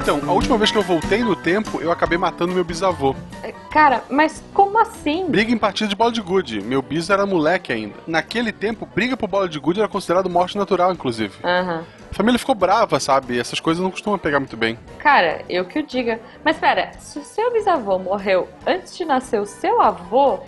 Então, a última vez que eu voltei no tempo, eu acabei matando meu bisavô. É, cara, mas como assim? Briga em partida de bola de gude. Meu bis era moleque ainda. Naquele tempo, briga por bola de gude era considerado morte natural, inclusive. Aham. A família ficou brava, sabe? Essas coisas não costumam pegar muito bem. Cara, eu que o diga. Mas pera, se o seu bisavô morreu antes de nascer o seu avô,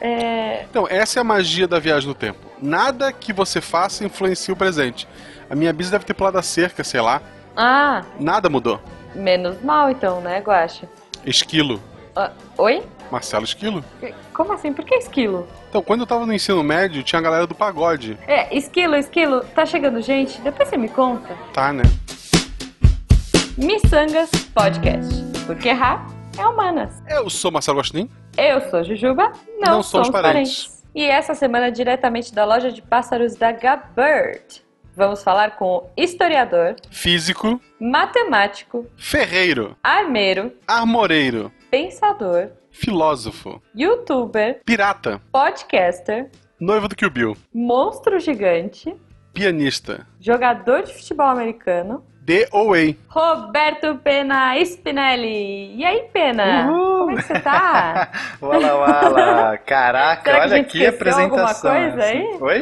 é. Então, essa é a magia da viagem no tempo. Nada que você faça influencia o presente. A minha bis deve ter pulado a cerca, sei lá. Ah, Nada mudou. menos mal então, né, Guaxa? Esquilo. Ah, oi? Marcelo Esquilo. Como assim? Por que esquilo? Então, quando eu tava no ensino médio, tinha a galera do pagode. É, esquilo, esquilo, tá chegando gente? Depois você me conta. Tá, né? Missangas Podcast. Porque errar é humanas. Eu sou Marcelo Gostin. Eu sou Jujuba, não, Não somos parentes. E essa semana, diretamente da loja de pássaros da Gabird, vamos falar com o historiador, Físico. matemático, Ferreiro. armeiro, Armoreiro. pensador, Filósofo. youtuber, Pirata. podcaster, Noivo do Kill Bill. monstro gigante, Pianista. jogador de futebol americano, DOA. Roberto Pena Spinelli. E aí, Pena? Como é que você tá? Wala wala. Caraca, que olha gente que esqueceu alguma apresentação. coisa aí? Oi?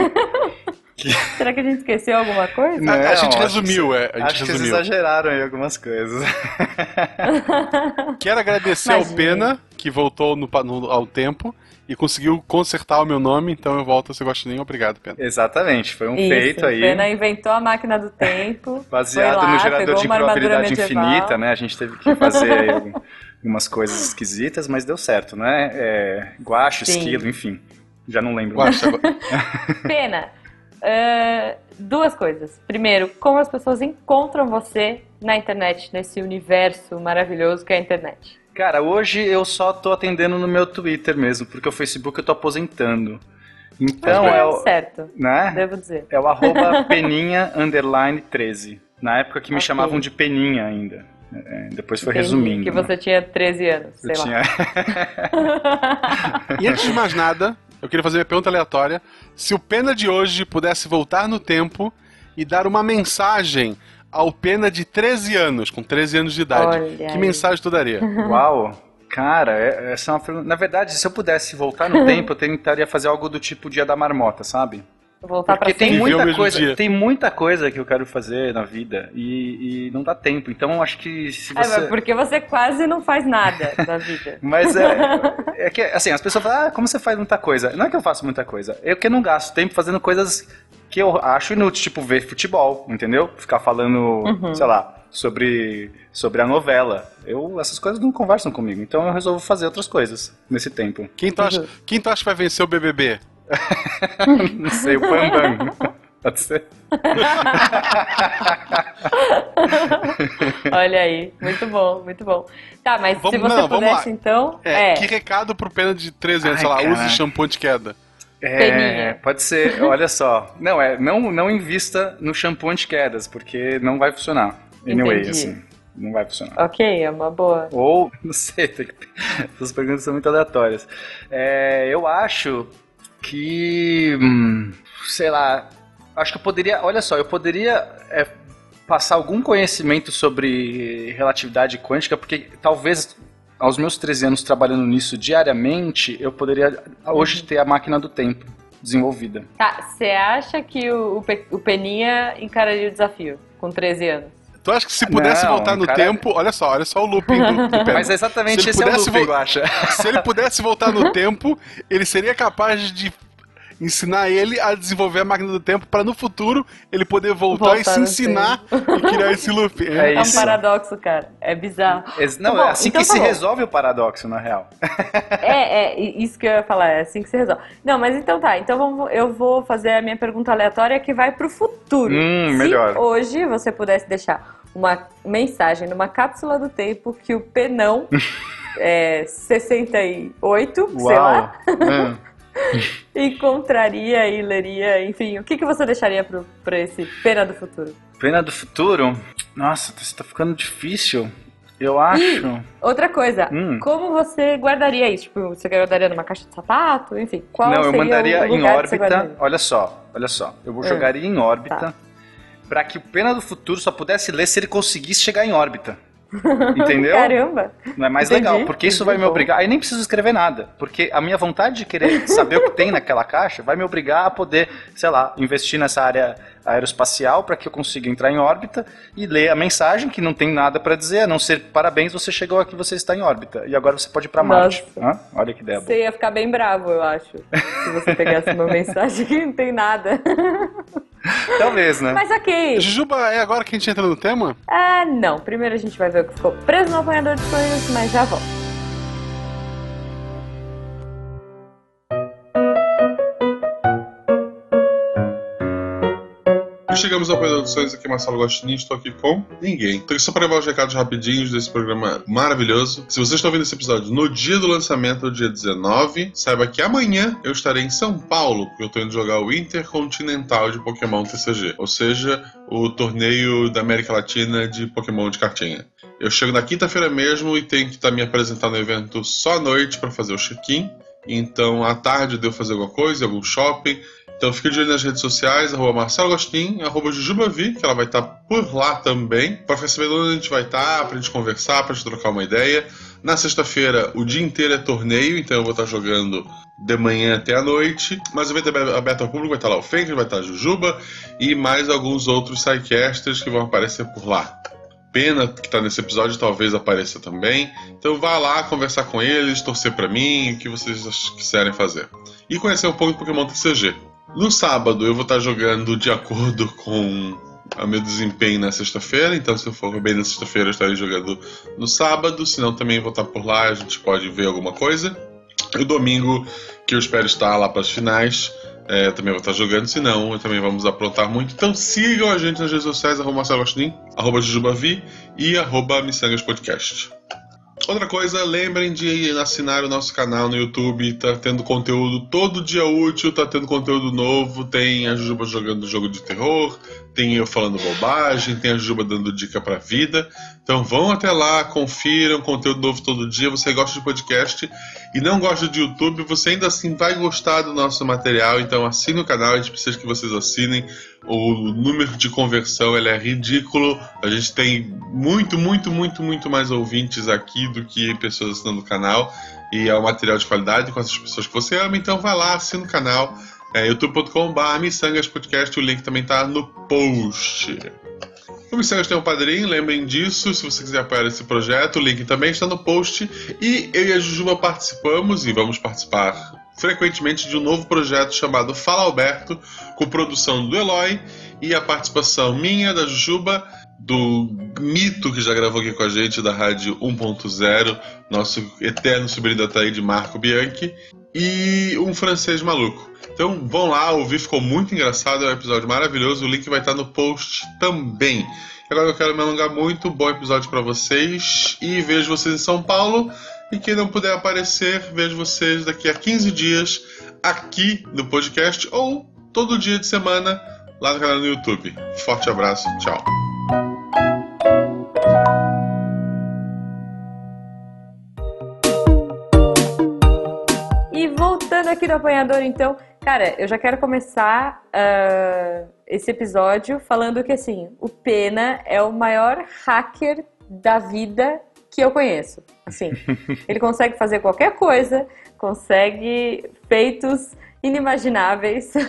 Será que a gente esqueceu alguma coisa? Não, a gente resumiu, que- é, a gente acho que resumiu. exageraram em algumas coisas. Quero agradecer ao Imagina. Pena, que voltou no, no- ao tempo e conseguiu consertar o meu nome, então eu volto a ser Gostin. Obrigado, Pena. Exatamente, foi um Isso, feito aí. Pena inventou a máquina do tempo. Baseado lá, no gerador de probabilidade infinita, né? A gente teve que fazer aí algum- algumas coisas esquisitas, mas deu certo, né? É, guacho, Sim. esquilo, enfim. Já não lembro. Guaxa, Pena, é, duas coisas. Primeiro, como as pessoas encontram você na internet, nesse universo maravilhoso que é a internet. Cara, hoje eu só tô atendendo no meu Twitter mesmo, porque o Facebook eu tô aposentando. Então Mas é o. certo, Né? devo dizer. É o arroba peninha underline 13. Na época que me Ok. chamavam de peninha ainda. É, depois foi Entendi resumindo. Que né? você tinha 13 anos, Eu sei lá. tinha... E antes de mais nada, eu queria fazer minha pergunta aleatória. Se o Pena de hoje pudesse voltar no tempo e dar uma mensagem ao Pena de 13 anos, com 13 anos de idade, Olha que aí. mensagem tu daria? Uau! Cara, é- essa é uma pergunta. Na verdade, se eu pudesse voltar no tempo, eu tentaria fazer algo do tipo Dia da Marmota, sabe? Voltar pra Porque tem muita coisa, dia. tem muita coisa que eu quero fazer na vida e, e não dá tempo. Então, eu acho que se É, você mas porque você quase não faz nada da vida. Mas é, é que, assim, as pessoas falam, ah, como você faz muita coisa? Não é que eu faço muita coisa, é que eu não gasto tempo fazendo coisas que eu acho inúteis, tipo ver futebol, entendeu? Ficar falando, Uhum. sei lá, sobre, sobre a novela. Eu, essas coisas não conversam comigo, então eu resolvo fazer outras coisas nesse tempo. Quem tu acha, quem tu acha que vai vencer o BBB? Não sei, o Bambam. Pode ser? Olha aí, muito bom, muito bom. Tá, mas se Vamos- você não, vamos pudesse, lá. então. É, É, que recado pro Pena de 13 anos, sei lá, cara. use shampoo de queda. É, Peninha. pode ser, olha só. Não, é, não, não invista no shampoo anti-quedas, porque não vai funcionar. Anyway, Entendi. assim, não vai funcionar. ok, é uma boa. Ou, não sei, tem que- essas perguntas são muito aleatórias. É, eu acho que. hum, sei lá. Acho que eu poderia. Olha só, eu poderia é, passar algum conhecimento sobre relatividade quântica, porque talvez aos meus 13 anos trabalhando nisso diariamente, eu poderia hoje ter a máquina do tempo desenvolvida. Tá, você acha que o, o Pe- o Peninha encararia o desafio com 13 anos? Tu acha que se pudesse Não, voltar no cara- tempo, olha só, olha só o looping do, do. Mas é exatamente Se esse é o looping, vo-. Se ele pudesse voltar no tempo, ele seria capaz de ensinar ele a desenvolver a máquina do tempo para no futuro ele poder voltar, Voltar e se ensinar e criar esse loop. É É, um isso. paradoxo, cara. É bizarro. Não, Tá bom, é assim então que tá se bom. resolve o paradoxo, na real. É, é, isso que eu ia falar, é assim que se resolve. Não, mas então tá, então vamos, eu vou fazer a minha pergunta aleatória que vai pro futuro. Hum, Se melhor. hoje você pudesse deixar uma mensagem numa cápsula do tempo que o Penão é, 68, sei lá, Hum. encontraria e leria, enfim, o que, que você deixaria pro, pra esse Pena do futuro? Pena do futuro? Nossa, isso tá ficando difícil. Eu acho. Outra coisa, Hum. como você guardaria isso? Tipo, você guardaria numa caixa de sapato? Enfim, qual Não, eu mandaria em órbita. Olha só, olha só. Eu Ah, jogaria em órbita tá. pra que o Pena do Futuro só pudesse ler se ele conseguisse chegar em órbita. Entendeu? Caramba! Não é mais Entendi, legal, porque isso vai me entendi. obrigar. Aí nem preciso escrever nada, porque a minha vontade de querer saber o que tem naquela caixa vai me obrigar a poder, sei lá, investir nessa área aeroespacial para que eu consiga entrar em órbita e ler a mensagem que não tem nada para dizer, a não ser parabéns, você chegou aqui, você está em órbita e agora você pode ir para Marte. Hã? Olha que ideia. Você ia ficar bem bravo, eu acho. Se você pegasse uma mensagem que não tem nada. Talvez, né? Mas ok. Jujuba, é agora que a gente entra no tema? Ah, não. Primeiro a gente vai ver o que ficou preso no apanhador de sonhos, mas já volto. E chegamos ao de Sonhos, aqui Marcelo Gostinin, estou aqui com ninguém. Então, só para levar os recados rapidinhos desse programa maravilhoso. Se você está ouvindo esse episódio no dia do lançamento, dia 19, saiba que amanhã eu estarei em São Paulo, porque eu estou indo jogar o Intercontinental de Pokémon TCG, ou seja, o torneio da América Latina de Pokémon de cartinha. Eu chego na quinta-feira mesmo e tenho que estar me apresentando no evento só à noite para fazer o check-in. Então, à tarde eu devo fazer alguma coisa, algum shopping. Então fique de olho nas redes sociais, arroba Marcelo Agostinho, arroba Jujubavi, que ela vai estar por lá também, para sabendo onde a gente vai estar, pra gente conversar, pra gente trocar uma ideia. Na sexta-feira, o dia inteiro é torneio, então eu vou estar jogando de manhã até a noite. Mas o evento é aberto ao público, vai estar lá o Fenker, vai estar a Jujuba e mais alguns outros sidecasters que vão aparecer por lá. Pena que tá nesse episódio, talvez apareça também. Então vá lá conversar com eles, torcer pra mim, o que vocês quiserem fazer. E conhecer um pouco do Pokémon TCG. No sábado eu vou estar jogando de acordo com o meu desempenho na sexta-feira, então se eu for bem na sexta-feira eu estarei jogando no sábado, senão também vou estar por lá, a gente pode ver alguma coisa. E o domingo, que eu espero estar lá para as finais, é, também vou estar jogando, senão também vamos aprontar muito. Então sigam a gente nas redes sociais, arroba Marcelo Agostinho, arroba Jujubavi e arroba Missangas Podcast. Outra coisa, lembrem de assinar o nosso canal no YouTube, tá tendo conteúdo todo dia útil, tá tendo conteúdo novo, tem a Jujuba jogando jogo de terror, tem eu falando bobagem, tem a Jujuba dando dica pra vida. Então vão até lá, confiram conteúdo novo todo dia. Você gosta de podcast e não gosta de YouTube, você ainda assim vai gostar do nosso material, então assine o canal, a gente precisa que vocês assinem. O número de conversão ele é ridículo. A gente tem muito, muito, muito, muito mais ouvintes aqui do que pessoas assinando o canal. E é um material de qualidade com essas pessoas que você ama. Então vai lá, assina o canal. É youtube.com.br. O link também tá no post. O Missangas tem um padrinho, lembrem disso. Se você quiser apoiar esse projeto, o link também está no post. E eu e a Jujuba participamos e vamos participar frequentemente de um novo projeto chamado Fala Alberto, com produção do Eloy e a participação minha, da Jujuba, do Mito, que já gravou aqui com a gente, da Rádio 1.0, nosso eterno sobrinho da Taí de Marco Bianchi, e um francês maluco. Então vão lá ouvir, ficou muito engraçado, é um episódio maravilhoso, o link vai estar no post também. Agora eu quero me alongar muito, bom episódio para vocês e vejo vocês em São Paulo. E quem não puder aparecer, vejo vocês daqui a 15 dias aqui no podcast ou todo dia de semana lá no canal do YouTube. Forte abraço, tchau. Aqui do apanhador, então, cara, eu já quero começar ah, esse episódio falando que assim, o Pena é o maior hacker da vida que eu conheço. Assim, ele consegue fazer qualquer coisa, consegue feitos inimagináveis.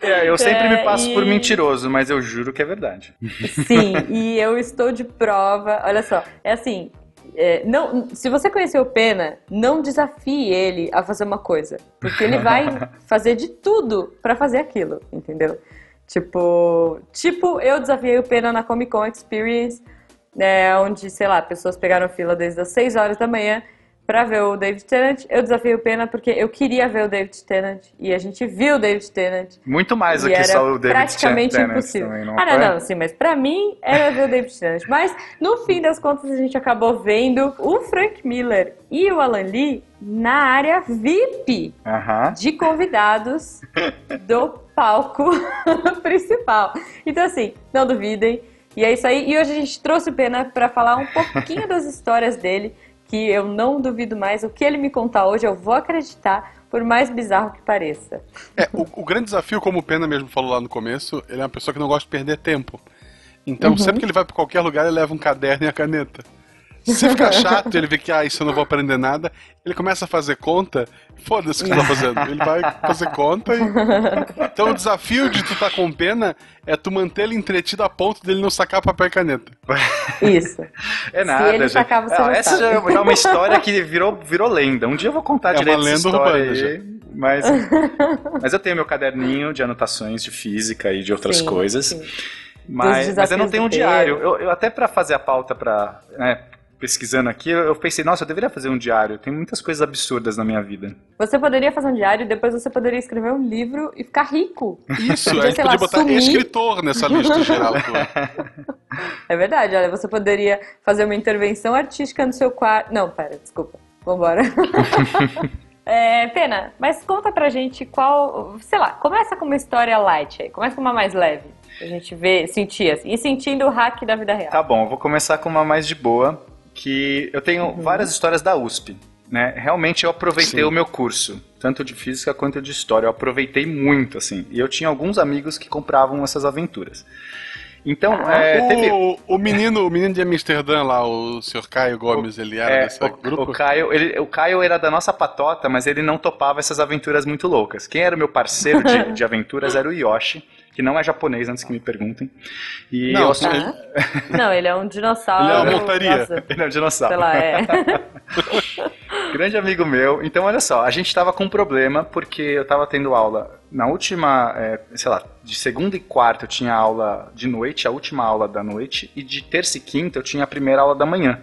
É, eu sempre me É, passo por e- mentiroso, mas eu juro que é verdade. Sim, e eu estou de prova. Olha só, é assim. É, não, se você conhecer o Pena, não desafie ele a fazer uma coisa, porque ele vai fazer de tudo pra fazer aquilo, entendeu? Tipo, tipo, eu desafiei o Pena na Comic Con Experience, né, onde, sei lá, pessoas pegaram fila desde as 6 horas da manhã pra ver o David Tennant. Eu desafiei o Pena porque eu queria ver o David Tennant e a gente viu o David Tennant. Muito mais do que era só o David praticamente Tennant impossível. também, ah, foi? não, não, sim, mas pra mim era ver o David Tennant. Mas no fim das contas a gente acabou vendo o Frank Miller e o Alan Lee na área VIP Aham. de convidados do palco principal. Então assim, não duvidem E é isso aí. E hoje a gente trouxe o Pena para falar um pouquinho das histórias dele, que eu não duvido mais. O que ele me contar hoje, eu vou acreditar, por mais bizarro que pareça. É, o, o grande desafio, como o Pena mesmo falou lá no começo, ele é uma pessoa que não gosta de perder tempo. Então, Uhum. sempre que ele vai pra qualquer lugar, ele leva um caderno e a caneta. Se ficar chato, ele vê que, ah, isso eu não vou aprender nada, ele começa a fazer conta, foda-se o que você tá fazendo. Ele vai fazer conta e. Então o desafio de tu tá com pena é tu manter ele entretido a ponto dele não sacar papel e caneta. Isso. É nada, ele gente. sacar, você não essa já é uma história que virou, virou lenda. Um dia eu vou contar É uma direito essa lenda história urbana, aí, mas, mas eu tenho meu caderninho de anotações de física e de outras Sim, coisas. sim. Mas, mas eu não tenho um diário. Eu, eu até pra fazer a pauta pra. né, pesquisando aqui, eu pensei, nossa, eu deveria fazer um diário. Tem muitas coisas absurdas na minha vida. Você poderia fazer um diário e depois você poderia escrever um livro e ficar rico. Isso, Podia, a gente podia lá, botar sumir. escritor nessa lista geral. É verdade, olha, você poderia fazer uma intervenção artística no seu quarto. Não, pera, desculpa. Vambora. É, Pena, mas conta pra gente qual. Sei lá, começa com uma história light aí. Começa com uma mais leve. Pra gente ver, sentir assim. E sentindo o hack da vida real. Tá bom, eu vou começar com uma mais de boa, que eu tenho Uhum. várias histórias da USP. Né? Realmente eu aproveitei Sim. o meu curso, tanto de física quanto de história. Eu aproveitei muito, assim. E eu tinha alguns amigos que compravam essas aventuras. Então, Ah. é, teve. O, o menino, o menino de Amsterdã lá, o Sr. Caio Gomes, ele era É, desse o, grupo? o Caio, ele- o Caio era da nossa patota, mas ele não topava essas aventuras muito loucas. Quem era o meu parceiro de, de aventuras era o Yoshi, que não é japonês, antes que me perguntem. E Não, eu-. Aham. Não, ele é um dinossauro. Ele é uma montaria. nossa, ele é um dinossauro. sei lá, é. Grande amigo meu. Então, olha só, a gente tava com um problema porque eu tava tendo aula na última, é, sei lá, de segunda e quarta eu tinha aula de noite, a última aula da noite, e de terça e quinta eu tinha a primeira aula da manhã.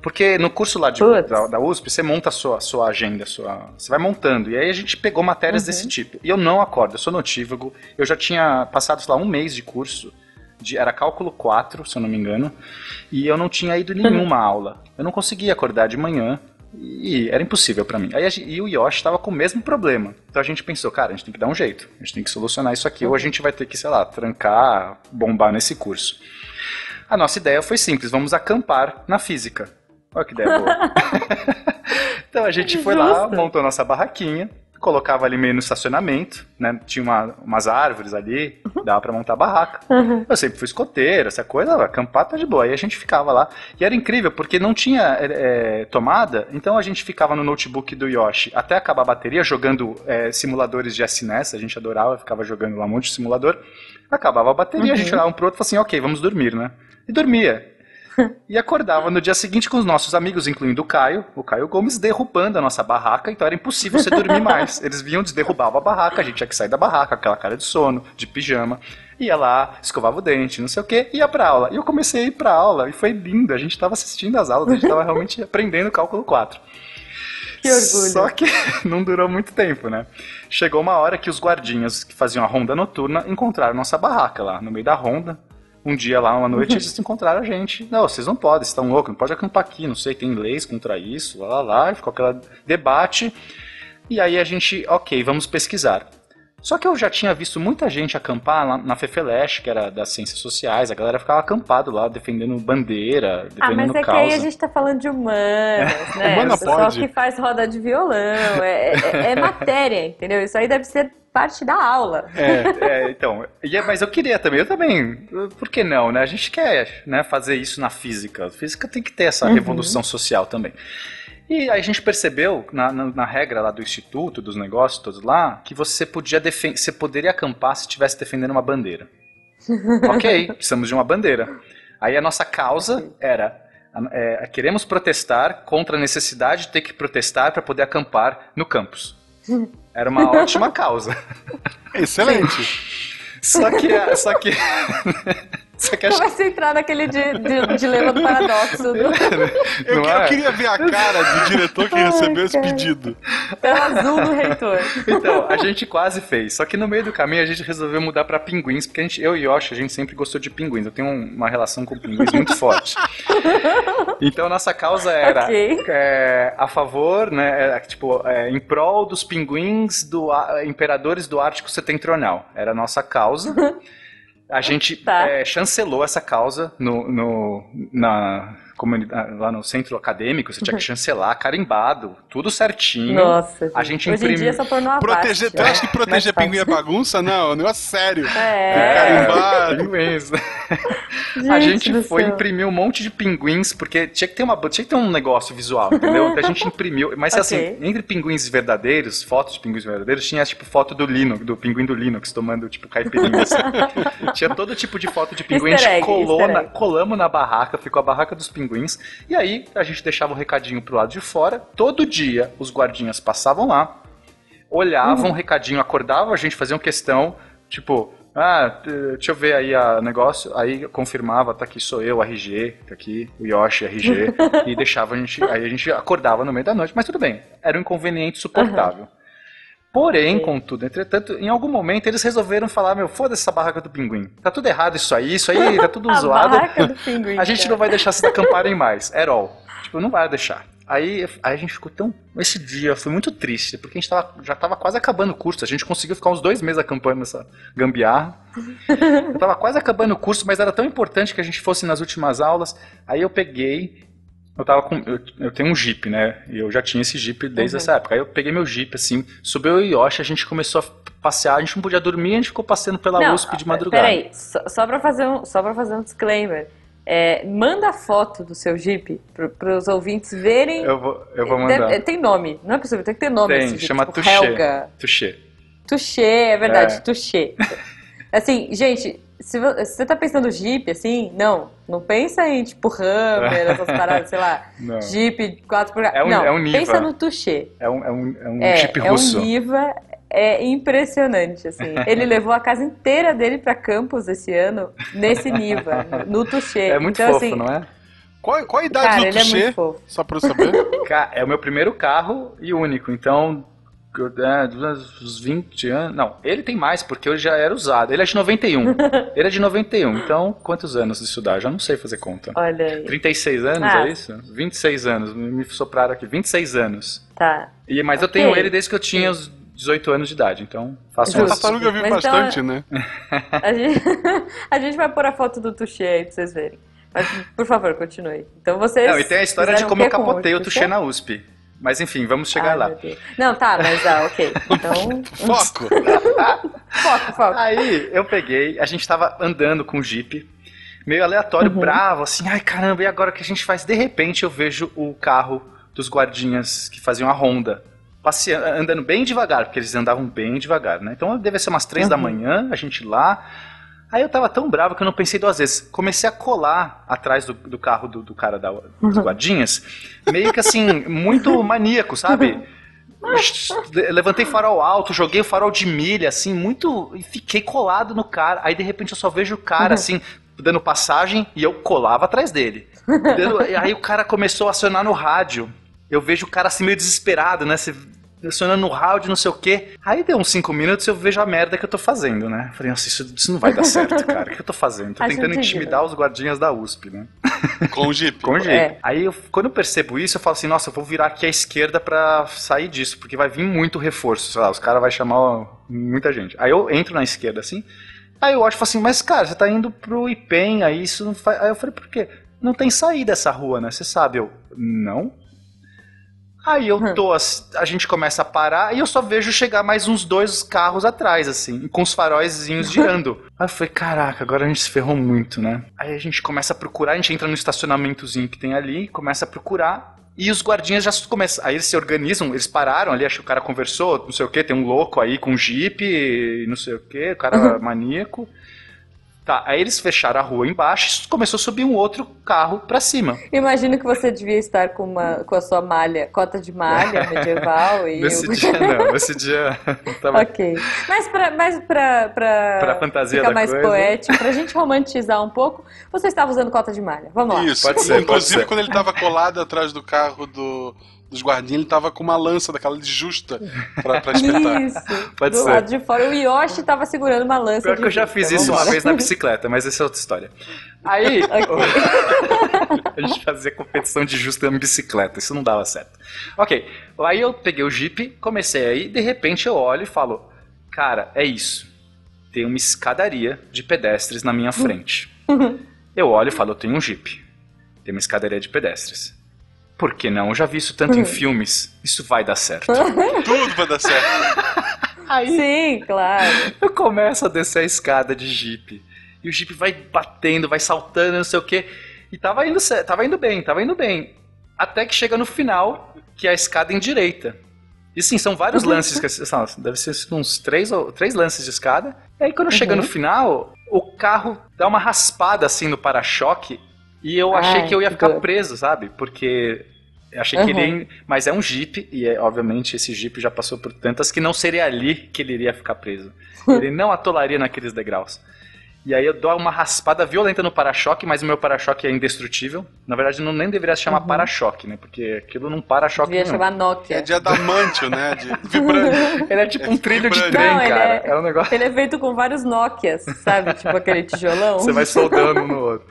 Porque no curso lá de, da, da USP, você monta a sua, sua agenda, sua, você vai montando. E aí a gente pegou matérias desse tipo. E eu não acordo, eu sou notívago. Eu já tinha passado, sei lá, um mês de curso. De, era cálculo 4, se eu não me engano. E eu não tinha ido em nenhuma aula. Eu não conseguia acordar de manhã. E era impossível pra mim. Aí a e o Yoshi tava com o mesmo problema. Então a gente pensou, cara, a gente tem que dar um jeito. A gente tem que solucionar isso aqui. Ou a gente vai ter que, sei lá, trancar, bombar nesse curso. A nossa ideia foi simples: vamos acampar na física. Olha que ideia boa. então a gente foi lá, Justo. montou nossa barraquinha, colocava ali meio no estacionamento, né? Tinha uma- umas árvores ali, dava pra montar a barraca. Eu sempre fui escoteiro, essa coisa, acampar tá de boa. Aí a gente ficava lá. E era incrível, porque não tinha é, é, tomada, então a gente ficava no notebook do Yoshi até acabar a bateria, jogando é, simuladores de SNES, a gente adorava, ficava jogando lá um monte de simulador. Acabava a bateria, a gente olhava um pro outro e falava assim, ok, vamos dormir, né? E dormia. E acordava no dia seguinte com os nossos amigos, incluindo o Caio, o Caio Gomes, derrubando a nossa barraca, então era impossível você dormir mais. Eles vinham, derrubavam a barraca, a gente tinha que sair da barraca, aquela cara de sono, de pijama. Ia lá, escovava o dente, não sei o que, ia pra aula. E eu comecei a ir pra aula, e foi lindo, a gente tava assistindo as aulas, a gente tava realmente aprendendo cálculo 4. Que orgulho. Só que não durou muito tempo, né? Chegou uma hora que os guardinhas que faziam a ronda noturna encontraram nossa barraca lá, no meio da ronda. Um dia lá, uma noite, eles encontraram a gente. Não, vocês não podem, vocês estão loucos, não pode acampar aqui, não sei, tem leis contra isso, lá, lá, lá. E ficou aquele debate. E aí a gente, ok, vamos pesquisar. Só que eu já tinha visto muita gente acampar lá na Fefeleche, que era das ciências sociais, a galera ficava acampado lá, defendendo bandeira, Ah, mas defendendo é que aí a causa. gente tá falando de humanas, né? Humana o pessoal pode. que faz roda de violão, é, é- é matéria, entendeu? Isso aí deve ser parte da aula. É, É, então, é- mas eu queria também, eu também, por que não, né? A gente quer né, fazer isso na física. A física tem que ter essa Uhum. revolução social também. E aí a gente percebeu, na, na, na regra lá do instituto, dos negócios todos lá, que você podia você poderia acampar se estivesse defendendo uma bandeira. ok, precisamos de uma bandeira. Aí a nossa causa era é, queremos protestar contra a necessidade de ter que protestar para poder acampar no campus. Era uma ótima causa. excelente. Só que, só que, só que acho Começa a entrar naquele di- di- dilema do paradoxo. Do... Eu, Não que- é? eu queria ver a cara do diretor que Ai, recebeu esse cara. pedido. Tela azul do reitor. Então, a gente quase fez. Só que no meio do caminho a gente resolveu mudar pra pinguins, porque a gente, eu e Yoshi, a gente sempre gostou de pinguins. Eu tenho um- uma relação com pinguins muito forte. Então, nossa causa era Ok. é, a favor, né? tipo, é, em prol dos pinguins do a- imperadores do Ártico Setentrional. Era a nossa causa. A gente Tá. é, chancelou essa causa no, no- na lá no centro acadêmico, você tinha que chancelar, carimbado, tudo certinho. Nossa, A gente. Hoje em imprime- dia só por numa Proteger, tu parte, acha que proteger pinguim é bagunça? Não, é um negócio sério. É. Carimbado. Pinguins. a gente foi céu. imprimir um monte de pinguins, porque tinha que ter, uma, tinha que ter um negócio visual, entendeu? Então a gente imprimiu. Mas Ok. assim, entre pinguins verdadeiros, fotos de pinguins verdadeiros, tinha tipo foto do Linux, do pinguim do Linux, tomando tipo caipirinha. assim. tinha todo tipo de foto de pinguim, a gente egg, colou na- colamos na barraca, ficou a barraca dos pinguins, e aí a gente deixava o recadinho pro lado de fora. Todo dia os guardinhas passavam lá, olhavam Uhum. o recadinho, acordavam a gente, faziam questão, tipo, ah, deixa eu ver aí o negócio, aí confirmava, tá aqui sou eu, RG, tá aqui o Yoshi, RG, e deixava a gente, aí a gente acordava no meio da noite, mas tudo bem, era um inconveniente suportável. Porém, Ok. contudo, entretanto, em algum momento eles resolveram falar, meu, foda-se essa barraca do pinguim. Tá tudo errado isso aí, isso aí tá tudo A zoado. barraca do pinguim. A gente cara. não vai deixar vocês acamparem mais, at all. Tipo, não vai deixar. Aí, aí a gente ficou tão. Esse dia foi muito triste, porque a gente tava, já tava quase acabando o curso. A gente conseguiu ficar uns dois meses acampando nessa gambiarra. Eu tava quase acabando o curso, mas era tão importante que a gente fosse nas últimas aulas. Aí eu peguei. Eu tava com. Eu, eu tenho um Jeep, né? E eu já tinha esse Jeep desde Uhum. essa época. Aí eu peguei meu Jeep, assim, subiu o Yoshi, a gente começou a passear, a gente não podia dormir, a gente ficou passeando pela Não, USP de madrugada. Peraí, só, só, pra fazer um, só pra fazer um disclaimer. É, manda foto do seu Jeep para os ouvintes verem. Eu vou, eu vou mandar. tem nome, não é possível, tem que ter nome Tem, esse Jeep, chama tipo Touché. Helga. Touché. Touché, é verdade, É. touché. Assim, gente, se vo- se você tá pensando Jeep, assim, não, não pensa em tipo Hammer, essas paradas, sei lá, Não. Jeep 4x4. É um- não, é um Niva. pensa no touché. É um, é um, é um É, Jeep é russo. um Niva, é impressionante, assim. Ele levou a casa inteira dele pra campus esse ano, nesse Niva, no touché. É muito então, fofo, assim, não é? Qual, qual a idade Cara, do ele é Touché? muito fofo. Só pra eu saber. É o meu primeiro carro e único, então. Eu- É, dos uns 20 anos. Não, ele tem mais, porque ele já era usado. Ele é de 91. ele é de 91, então quantos anos dá? Eu já não sei fazer conta. Olha aí. 36 anos, Ah. é isso? 26 anos, me sopraram aqui. 26 anos. Tá. E, mas eu Ok. tenho ele desde que eu tinha os 18 anos de idade, então faço umas... Tartaruga vive Mas então bastante, né? A gente, a gente vai pôr a foto do touché aí pra vocês verem. Mas, por favor, continue. Então vocês. Não, e tem a história de como eu quê com o capotei o? Touché na USP. Mas enfim, vamos chegar Ai, lá. Não, tá, mas ah, ok. Então. Foco! foco, foco. Aí eu peguei, a gente tava andando com o Jeep, meio aleatório, Uhum. bravo, assim, ai caramba, e agora o que a gente faz? De repente eu vejo o carro dos guardinhas que faziam a ronda. Passeando, andando bem devagar, porque eles andavam bem devagar, né? Então deve ser umas três da Uhum. manhã, a gente lá. Aí eu tava tão bravo que eu não pensei duas vezes. Comecei a colar atrás do, do carro do, do cara da, dos Uhum. guardinhas, meio que assim, muito maníaco, sabe? Levantei farol alto, joguei o farol de milha, assim, muito. E fiquei colado no cara. Aí de repente eu só vejo o cara, Uhum. assim, dando passagem e eu colava atrás dele. E aí o cara começou a acionar no rádio. Eu vejo o cara assim meio desesperado, né? Se- acionando no rádio, não sei o quê. Aí deu uns cinco minutos e eu vejo a merda que eu tô fazendo, né? Falei, nossa, isso, isso não vai dar certo, cara. O que eu tô fazendo? Tô tentando intimidar os guardinhas da USP, né? Com o Jeep. Com jeito. É. Aí, eu- quando eu percebo isso, eu falo assim, nossa, eu vou virar aqui à esquerda pra sair disso, porque vai vir muito reforço, sei lá, os caras vão chamar muita gente. Aí eu entro na esquerda, assim, aí eu acho e falo assim, mas cara, você tá indo pro IPEM, aí isso não faz... Aí eu falei, por quê? Não tem saída essa rua, né? Você sabe? Eu, não. Aí eu tô, ass- a gente começa a parar e eu só vejo chegar mais uns dois carros atrás, assim, com os faróizinhos girando. Aí eu falei, caraca, agora a gente se ferrou muito, né? Aí a gente começa a procurar, a gente entra no estacionamentozinho que tem ali, começa a procurar. E os guardinhas já começam. Aí eles se organizam, eles pararam ali, acho que o cara conversou, não sei o que, tem um louco aí com jeep, não sei o que, o cara maníaco. Tá, aí eles fecharam a rua embaixo e começou a subir um outro carro pra cima. Imagino que você devia estar com, uma, com a sua malha, cota de malha medieval e. Nesse dia não, nesse dia tava Ok. Mas pra, mas pra, pra, Pra fantasia ficar da mais coisa. poético, pra gente romantizar um pouco, você estava usando cota de malha. Vamos lá. Isso. Pode ser, pode Inclusive, ser. quando ele tava colado atrás do carro do, dos guardinhas, ele tava com uma lança daquela de justa pra, pra espetar. Isso. Pode do ser. lado de fora, o Yoshi tava segurando uma lança. Pior de que eu já fiz isso uma vez na bicicleta, mas essa é outra história. Aí, a gente fazia competição de justa em bicicleta, isso não dava certo. Ok, aí eu peguei o Jeep, comecei aí, de repente eu olho e falo, cara, é isso. tem uma escadaria de pedestres na minha frente. Eu olho e falo, eu tenho um Jeep. Tem uma escadaria de pedestres. Por que não? Eu já vi isso tanto em filmes. Isso vai dar certo. Tudo vai dar certo. Aí Sim, claro. eu começo a descer a escada de Jeep. E o Jeep vai batendo, vai saltando, não sei o quê. E tava indo, tava indo bem, tava indo bem. Até que chega no final, que é a escada endireita. E sim, são vários lances, que, deve ser uns três, ou- três lances de escada. E aí quando chega no final, o carro dá uma raspada assim no para-choque. E eu achei Ai, que eu ia ficar dor. preso, sabe? Porque achei que ele Uhum. ia... Mas é um Jeep, e é, obviamente esse Jeep já passou por tantas que não seria ali que ele iria ficar preso. Ele não atolaria naqueles degraus. E aí eu dou uma raspada violenta no para-choque, mas o meu para-choque é indestrutível. Na verdade, não nem deveria se chamar Uhum. para-choque, né? Porque aquilo não para-choque Devia nenhum. chamar É Nokia. de adamantio, né? De vibrante. Ele é tipo um trilho de Não, trem, ele cara. é- É um negócio... Ele é feito com vários Nokias, sabe? Tipo aquele tijolão. Você vai soldando um no outro.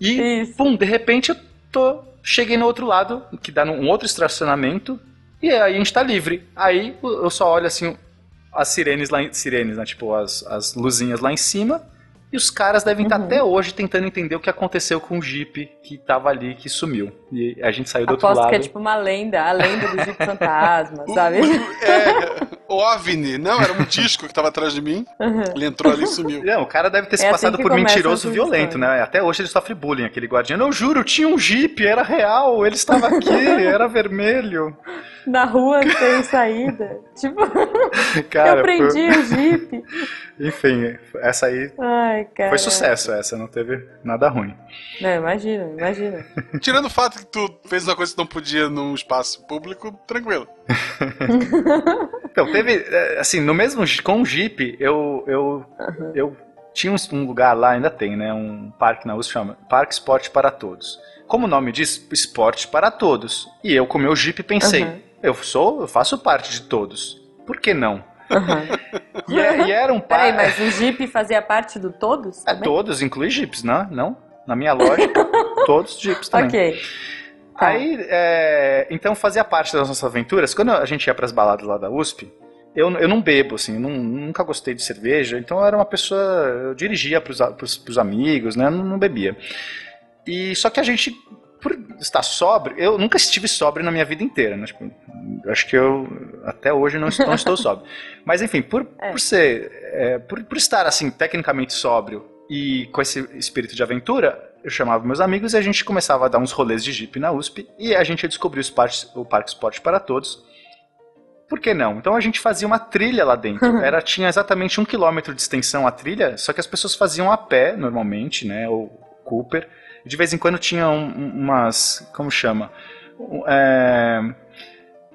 E, Isso. pum, de repente eu tô... Cheguei no outro lado, que dá num outro estacionamento, e aí a gente tá livre. Aí eu só olho assim, as sirenes lá em... Sirenes, né? Tipo, as, as luzinhas lá em cima. E os caras devem estar Uhum. até hoje tentando entender o que aconteceu com o Jeep que tava ali, que sumiu. E a gente saiu do outro Aposto lado. que é tipo uma lenda, a lenda do Jeep Fantasma, sabe? É, o OVNI. Não, era um disco que tava atrás de mim. Ele entrou ali e sumiu. Não, o cara deve ter se É assim passado que por mentiroso violento, né? Até hoje ele sofre bullying, aquele guardião. Eu juro, tinha um Jeep, era real, ele estava aqui, era vermelho. Na rua sem saída. Tipo, Cara, eu prendi o Jeep. enfim, essa aí Ai, cara. foi sucesso, essa não teve nada ruim. Não, imagina, imagina. Tirando o fato que tu fez uma coisa que não podia num espaço público, tranquilo. Então, teve, é, assim, no mesmo, com o Jeep, eu, eu, eu tinha um, um lugar lá, ainda tem, né, um parque na USP, chama Parque Esporte para Todos. Como o nome diz, esporte para todos. E eu, com o meu Jeep, pensei, Uhum. eu sou, eu faço parte de todos. Por que não? Uhum. E, é- e era um Peraí, parque... mas o Jeep fazia parte do todos? É, também? todos, inclui Jeeps, não? Não? Na minha lógica, todos Jeeps também. Ok. Tá. Aí, é, então fazia parte das nossas aventuras. Quando a gente ia pras baladas lá da USP, eu, eu não bebo, assim, não- nunca gostei de cerveja, então eu era uma pessoa, eu dirigia pros, a- pros, pros amigos, né, não, não bebia. E só que a gente, por estar sóbrio, eu nunca estive sóbrio na minha vida inteira, né, tipo, acho que eu até hoje não estou, não estou sóbrio. Mas enfim, por, É. por ser, é, por, por estar assim, tecnicamente sóbrio e com esse espírito de aventura, eu chamava meus amigos e a gente começava a dar uns rolês de jeep na USP e a gente descobriu os parques- o Parque Esporte para Todos. Por que não? Então a gente fazia uma trilha lá dentro. Era, tinha exatamente um quilômetro de extensão a trilha, só que as pessoas faziam a pé normalmente, né? Ou Cooper. De vez em quando tinha um- um- umas. Como chama? É,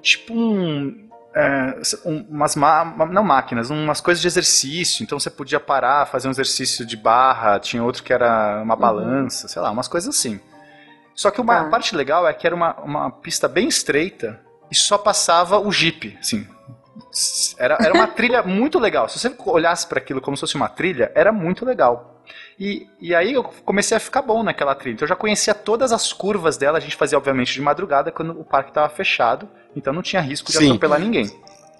tipo um. é, um- umas ma- não máquinas, umas coisas de exercício. Então você podia parar, fazer um exercício de barra, tinha outro que era uma balança, sei lá, umas coisas assim. Só que uma Tá. parte legal é que era uma, uma pista bem estreita e só passava o Jeep, assim. Era, era uma trilha muito legal. Se você olhasse para aquilo como se fosse uma trilha, era muito legal. E, e aí eu comecei a ficar bom naquela trilha. Então eu já conhecia todas as curvas dela. A gente fazia, obviamente, de madrugada, quando o parque estava fechado. Então não tinha risco de Sim. atropelar ninguém.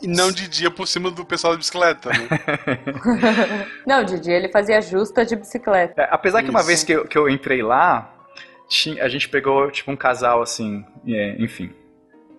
E não de dia por cima do pessoal da bicicleta, né? Não, Didi, ele fazia justa de bicicleta. É, apesar que uma Isso. vez que eu, que eu entrei lá, tinha- a gente pegou tipo um casal assim, é, enfim.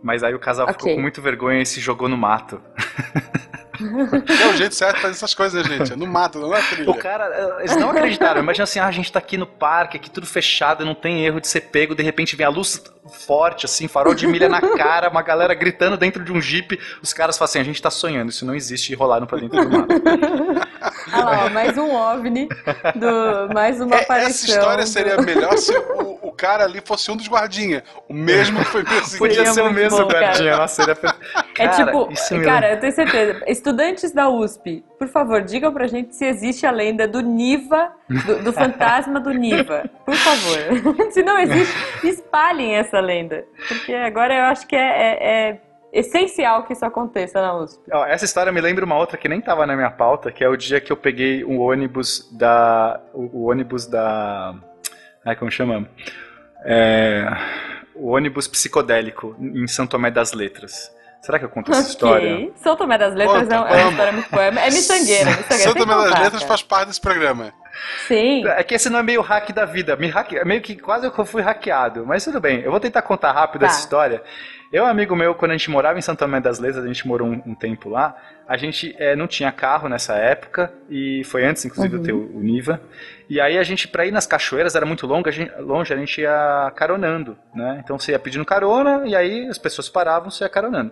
Mas aí o casal ficou Ok. com muito vergonha e se jogou no mato. É o jeito certo de fazer essas coisas, gente? É no mato, não é trilha. O cara, eles não acreditaram. Imagina assim, ah, a gente tá aqui no parque, aqui tudo fechado, não tem erro de ser pego. De repente vem a luz forte, assim, farol de milha na cara, uma galera gritando dentro de um jeep. Os caras falam assim, a gente tá sonhando, isso não existe e rolaram pra dentro do mato. Ah lá, ó, mais um OVNI, do, mais uma É, aparição. essa história do- seria melhor se o, o cara ali fosse um dos guardinhas. O mesmo que foi perseguido. Podia ser o mesmo bom, cara. guardinha, nossa, seria... É Cara, tipo, isso mesmo. cara, eu tenho certeza. Estudantes da USP, por favor, digam pra gente se existe a lenda do Niva, do, do fantasma do Niva. Por favor. se não existe, espalhem essa lenda. Porque agora eu acho que é, é- é essencial que isso aconteça na USP. Essa história me lembra uma outra que nem tava na minha pauta, que é o dia que eu peguei um ônibus da. O, o ônibus da. Ai, como chama? É, o ônibus psicodélico em São Tomé das Letras. Será que eu conto essa história? São Tomé das Letras Conta, é, um- é uma história muito boa. É miçangueira, miçangueira. Que Maria das Letras faz parte desse programa. Sim. É que esse não é meio hack da vida. Me hacke- meio que quase eu fui hackeado. Mas tudo bem. Eu vou tentar contar rápido Tá. essa história. Eu um amigo meu, quando a gente morava em Santo Tomé das Letras, a gente morou um, um tempo lá. A gente eh, não tinha carro nessa época. E foi antes, inclusive, Uhum. ter o, o Niva. E aí a gente, pra ir nas cachoeiras, era muito longo, a gente, longe, a gente ia caronando, né? Então você ia pedindo carona e aí as pessoas paravam, você ia caronando.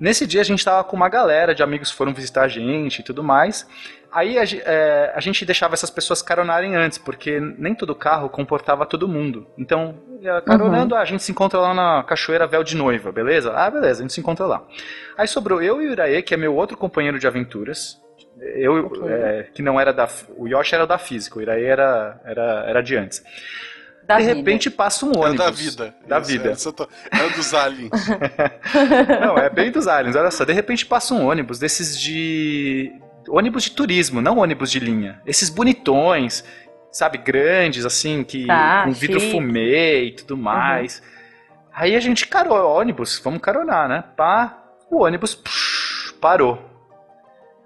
Nesse dia a gente tava com uma galera de amigos que foram visitar a gente e tudo mais. Aí a, é, a gente deixava essas pessoas caronarem antes, porque nem todo carro comportava todo mundo. Então, ia caronando, ah, a gente se encontra lá na Cachoeira Véu de Noiva, beleza? Ah, beleza, a gente se encontra lá. Aí sobrou eu e o Iraê, que é meu outro companheiro de aventuras. Eu, é, que não era da. O Yoshi era da física, o Iraê era, era, era de antes. Da de vida. repente passa um É ônibus. da vida. Da Isso, vida. É, Santa- é dos aliens. Não, é bem dos aliens. Olha só, de repente passa um ônibus desses de. ônibus de turismo, não ônibus de linha. Esses bonitões, sabe, grandes, assim, que Tá, com vidro chique. fumê e tudo mais. Aí a gente carou ônibus, vamos caronar, né? Pá, o ônibus psh, parou.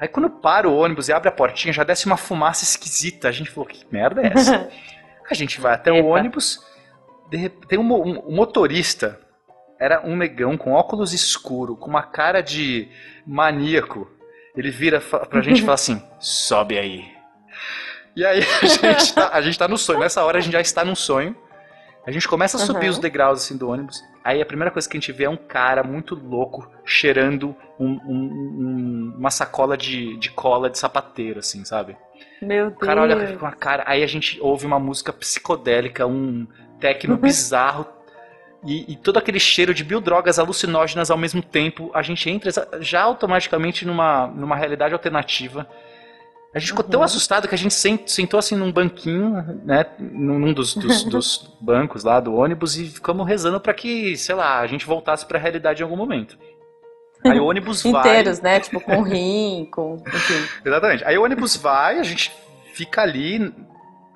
Aí quando para o ônibus e abre a portinha, já desce uma fumaça esquisita. A gente falou, que merda é essa? A gente vai até o ônibus, de tem um, um- um motorista, era um negão com óculos escuro, com uma cara de maníaco. Ele vira pra gente e fala assim: sobe aí. E aí a gente, tá, a gente tá no sonho. Nessa hora a gente já está num sonho. A gente começa a subir Uhum. os degraus assim do ônibus. Aí a primeira coisa que a gente vê é um cara muito louco cheirando um- um- um- uma sacola de, de cola de sapateiro, assim, sabe? Meu Deus. O cara olha com a cara, aí a gente ouve uma música psicodélica, um techno bizarro e, e todo aquele cheiro de biodrogas alucinógenas ao mesmo tempo. A gente entra já automaticamente numa, numa realidade alternativa. A gente ficou tão Uhum. assustado que a gente sen- sentou assim num banquinho, né, num dos, dos- dos bancos lá do ônibus e ficamos rezando pra que, sei lá, a gente voltasse pra realidade em algum momento. Aí o ônibus vai. Inteiros, né? Tipo, com rim, com. Enfim. Exatamente. Aí o ônibus vai, a gente fica ali,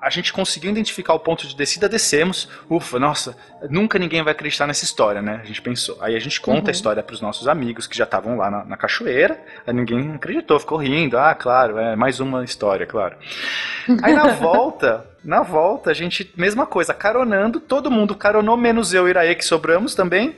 a gente conseguiu identificar o ponto de descida, descemos. Ufa, nossa, nunca ninguém vai acreditar nessa história, né? A gente pensou. Aí a gente conta Uhum. a história pros nossos amigos que já estavam lá na, na cachoeira. Aí ninguém acreditou, ficou rindo. Ah, claro, é mais uma história, claro. Aí na volta, na volta, a gente, mesma coisa, caronando, todo mundo caronou, menos eu e Iraê que sobramos também.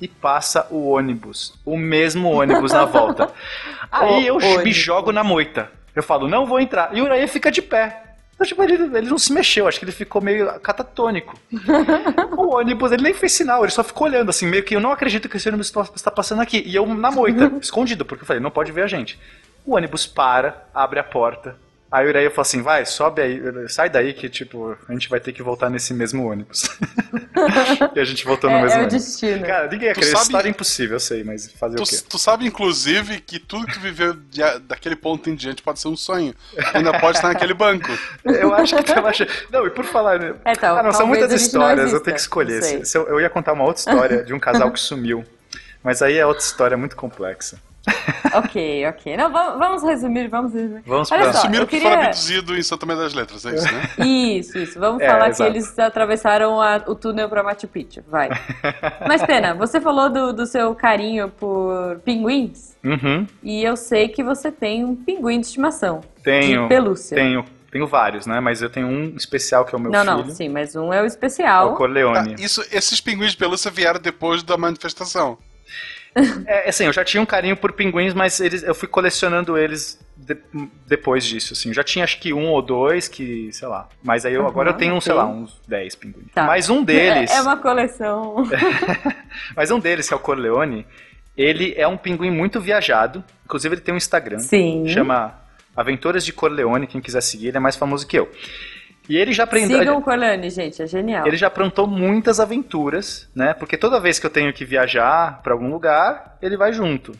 E passa o ônibus. O mesmo ônibus na volta. Aí eu me ônibus. jogo na moita. Eu falo, não vou entrar. E o Uraê fica de pé. Então, tipo, ele, ele não se mexeu, acho que ele ficou meio catatônico. o ônibus, ele nem fez sinal, ele só ficou olhando, assim, meio que eu não acredito que esse ônibus está- está passando aqui. E eu na moita, escondido, porque eu falei, não pode ver a gente. O ônibus para, abre a porta. Aí o Uraí falou assim, vai, sobe aí, sai daí que, tipo, a gente vai ter que voltar nesse mesmo ônibus. e a gente voltou no É, mesmo é o ônibus. destino. Cara, ninguém acredita, sabe- história é impossível, eu sei, mas fazer o quê? Tu, tu sabe, inclusive, que tudo que tu viveu de- daquele ponto em diante pode ser um sonho. Tu ainda pode estar naquele banco. Eu acho que tava achando... Não, e por falar... né, É, então, ah, não, são muitas histórias, eu tenho que escolher. Se- se eu, eu ia contar uma outra história de um casal que sumiu. Mas aí é outra história muito complexa. Ok, ok. Não, vamos, vamos resumir, vamos resumir. Vamos Olha só, Sumiram eu que queria- foram abduzidos em Santa Maria das Letras, é isso, né? Isso, isso. Vamos É, falar exato. que eles atravessaram a- o túnel pra Machu Picchu. Vai. Mas, Pena, você falou do, do seu carinho por pinguins. Uhum, E eu sei que você tem um pinguim de estimação. tenho, De pelúcia. tenho, tenho vários, né? Mas eu tenho um especial que é o meu não, filho. não, sim, mas um é o É o especial. Corleone. isso, esses pinguins de pelúcia vieram depois da manifestação. É, assim, eu já tinha um carinho por pinguins, mas eles, eu fui colecionando eles de- depois disso, assim. Eu já tinha acho que um ou dois que, sei lá. Mas aí eu, Aham, agora eu tenho, sei ok. lá, uns 10 pinguins. Tá. Mas um deles, É, é uma coleção. mas um deles, que é o Corleone, ele é um pinguim muito viajado. Inclusive ele tem um Instagram. Sim. Chama Aventuras de Corleone, quem quiser seguir, ele é mais famoso que eu. E ele já aprendeu. Sigam o Corleone, gente, é genial. Ele já aprontou muitas aventuras, né? Porque toda vez que eu tenho que viajar pra algum lugar, ele vai junto.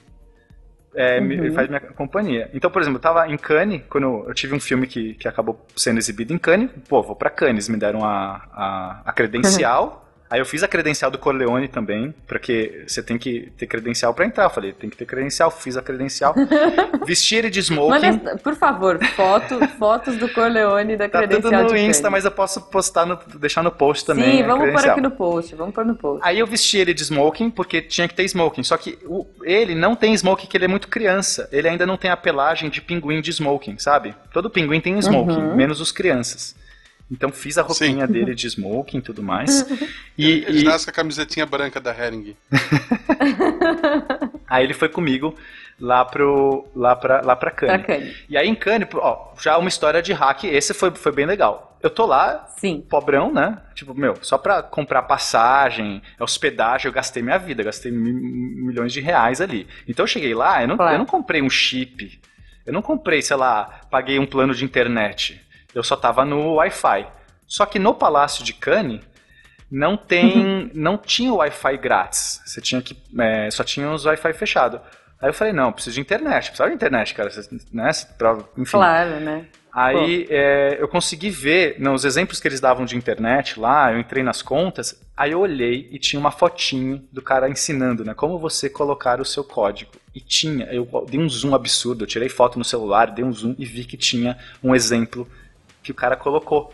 É, me- Uhum. Ele faz minha companhia. Então, por exemplo, eu tava em Cannes, quando eu tive um filme que, que acabou sendo exibido em Cannes. Pô, vou pra Cannes, me deram a, a, a credencial. Aí eu fiz a credencial do Corleone também, porque você tem que ter credencial pra entrar. Eu falei, tem que ter credencial, fiz a credencial. vesti ele de smoking. Manda, por favor, foto, fotos do Corleone da Tá credencial tudo no Insta, mas eu posso postar no, deixar no post também. Sim, vamos pôr aqui no post, vamos pôr no post. Aí eu vesti ele de smoking, porque tinha que ter smoking. Só que o- ele não tem smoking, que ele é muito criança. Ele ainda não tem a pelagem de pinguim de smoking, sabe? Todo pinguim tem smoking, Uhum. menos os crianças. Então fiz a roupinha dele de smoking e tudo mais. E, Eles e nascem com a camisetinha branca da Hering. aí ele foi comigo lá pro lá pra, lá pra Cannes. Pra. E aí em Cannes, ó, já uma história de hack, esse foi, foi bem legal. Eu tô lá, Sim. pobrão, né? Tipo, meu, só pra comprar passagem, hospedagem, eu gastei minha vida, gastei mi- milhões de reais ali. Então eu cheguei lá, eu não, Claro. eu não comprei um chip, eu não comprei, sei lá, paguei um plano de internet. Eu só tava no Wi-Fi. Só que no Palácio de Cannes não tem, não tinha Wi-Fi grátis. Você tinha que, é, só tinha os Wi-Fi fechado. Aí eu falei, não, preciso de internet, preciso de internet, cara, né? Pra, enfim. Claro, né? Aí é, eu consegui ver, nos exemplos que eles davam de internet lá, eu entrei nas contas, aí eu olhei e tinha uma fotinho do cara ensinando, né? Como você colocar o seu código. E tinha, eu dei um zoom absurdo, eu tirei foto no celular, dei um zoom e vi que tinha um exemplo que o cara colocou.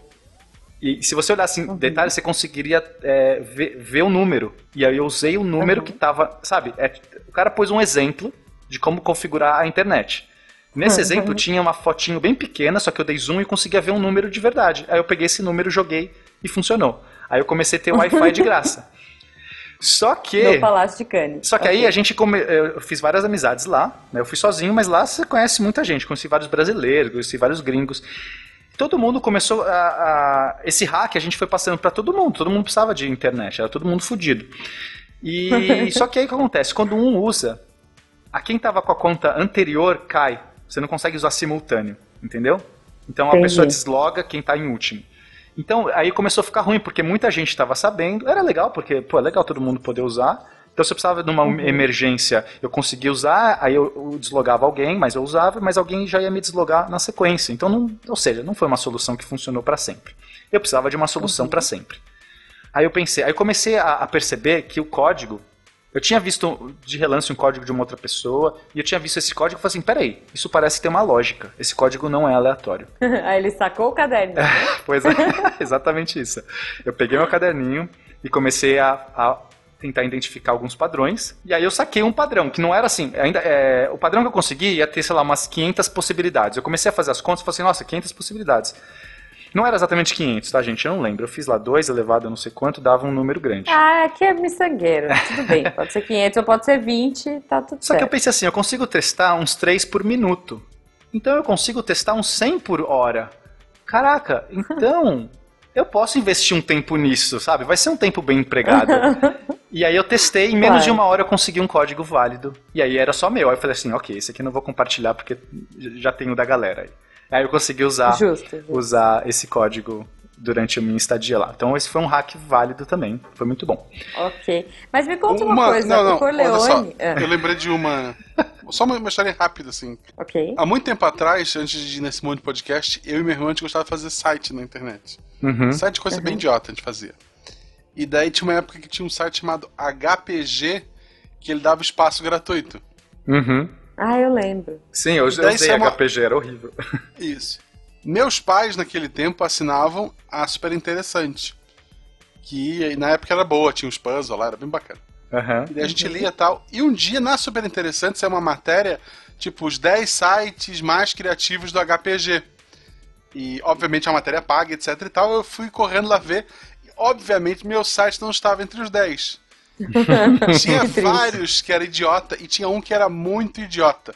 E se você olhar assim, Uhum. detalhe, você conseguiria é, ver, ver o número. E aí eu usei o número Uhum. que tava, sabe? é, o cara pôs um exemplo de como configurar a internet. Nesse Uhum. exemplo tinha uma fotinho bem pequena, só que eu dei zoom e conseguia ver um número de verdade. Aí eu peguei esse número, joguei e funcionou. Aí eu comecei a ter Wi-Fi de graça. Só que. No Palácio de Cannes. Só que aí Ok. a gente come... eu fiz várias amizades lá, né? Eu fui sozinho, mas lá você conhece muita gente. Conheci vários brasileiros, conheci vários gringos. Todo mundo começou a, a- esse hack a gente foi passando pra todo mundo. Todo mundo precisava de internet, era todo mundo fudido. E só que aí o que acontece? Quando um usa, a quem tava com a conta anterior cai. Você não consegue usar simultâneo, entendeu? Então a Entendi. pessoa desloga quem tá em último. Então aí começou a ficar ruim, porque muita gente estava sabendo. Era legal, porque, pô, é legal todo mundo poder usar. Então se eu precisava de uma Uhum. emergência, eu conseguia usar, aí eu, eu deslogava alguém, mas eu usava, mas alguém já ia me deslogar na sequência. Então, não, ou seja, não foi uma solução que funcionou para sempre. Eu precisava de uma solução Uhum. para sempre. Aí eu pensei, aí eu comecei a, a perceber que o código, eu tinha visto de relance um código de uma outra pessoa, e eu tinha visto esse código e falei assim, peraí, isso parece ter uma lógica. Esse código não é aleatório. Aí ele sacou o caderno. né? Pois é, exatamente isso. Eu peguei meu caderninho e comecei a, a tentar identificar alguns padrões. E aí eu saquei um padrão, que não era assim. Ainda, é, o padrão que eu consegui ia ter, sei lá, umas 500 possibilidades. Eu comecei a fazer as contas e falei assim, nossa, 500 possibilidades. Não era exatamente 500, tá, gente? Eu não lembro. Eu fiz lá 2 elevado a não sei quanto, dava um número grande. Ah, aqui é miçangueiro. Tudo bem. Pode ser 500 ou pode ser 20, tá tudo Só que eu certo. pensei assim, eu consigo testar uns 3 por minuto. Então eu consigo testar uns 100 por hora. Caraca, então eu posso investir um tempo nisso, sabe? Vai ser um tempo bem empregado. e aí eu testei, em menos Claro. de uma hora eu consegui um código válido. E aí era só meu. Aí eu falei assim, ok, esse aqui eu não vou compartilhar porque já tenho da galera. Aí, aí eu consegui usar, Justo. justo. usar esse código durante a minha estadia lá. Então esse foi um hack válido também. Foi muito bom. Ok. Mas me conta uma, coisa. não, não, o Corleone. olha só, Ah, eu lembrei de uma. Só uma, uma história rápida, assim. ok. Há muito tempo atrás, antes de ir nesse monte de podcast, eu e meu irmão a gente gostava de fazer site na internet. Uhum. Site de coisa bem idiota a gente fazia. E daí tinha uma época que tinha um site chamado HPG, que ele dava espaço gratuito. Uhum. Ah, eu lembro. Sim, eu, eu Daí usei é uma- HPG, era horrível. Isso. Meus pais, naquele tempo, assinavam a Super Interessante. Que na época era boa, tinha uns puzzles lá, era bem bacana. Aham. E daí a gente lia e tal. E um dia, na Super Interessante, saiu uma matéria, tipo, os 10 sites mais criativos do HPG. E, obviamente, a matéria paga, etc e tal. Eu fui correndo lá ver. Obviamente, meu site não estava entre os 10. tinha Que vários que era idiota e tinha um que era muito idiota.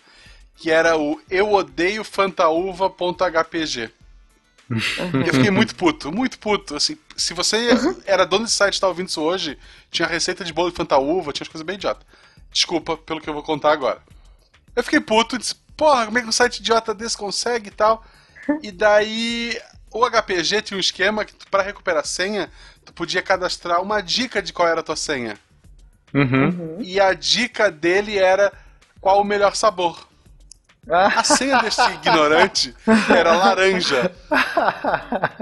Que era o eu odeio fantaúva.hpg. Eu fiquei muito puto, muito puto. Assim, se você era dono desse site e tá ouvindo isso hoje, tinha receita de bolo de fantaúva, tinha as coisas bem idiota. Desculpa pelo que eu vou contar agora. Eu fiquei puto, disse, porra, como é que um site idiota desse consegue e tal? E daí o HPG tinha um esquema que pra recuperar a senha, tu podia cadastrar uma dica de qual era a tua senha. Uhum. E a dica dele era qual o melhor sabor. A senha deste ignorante era laranja.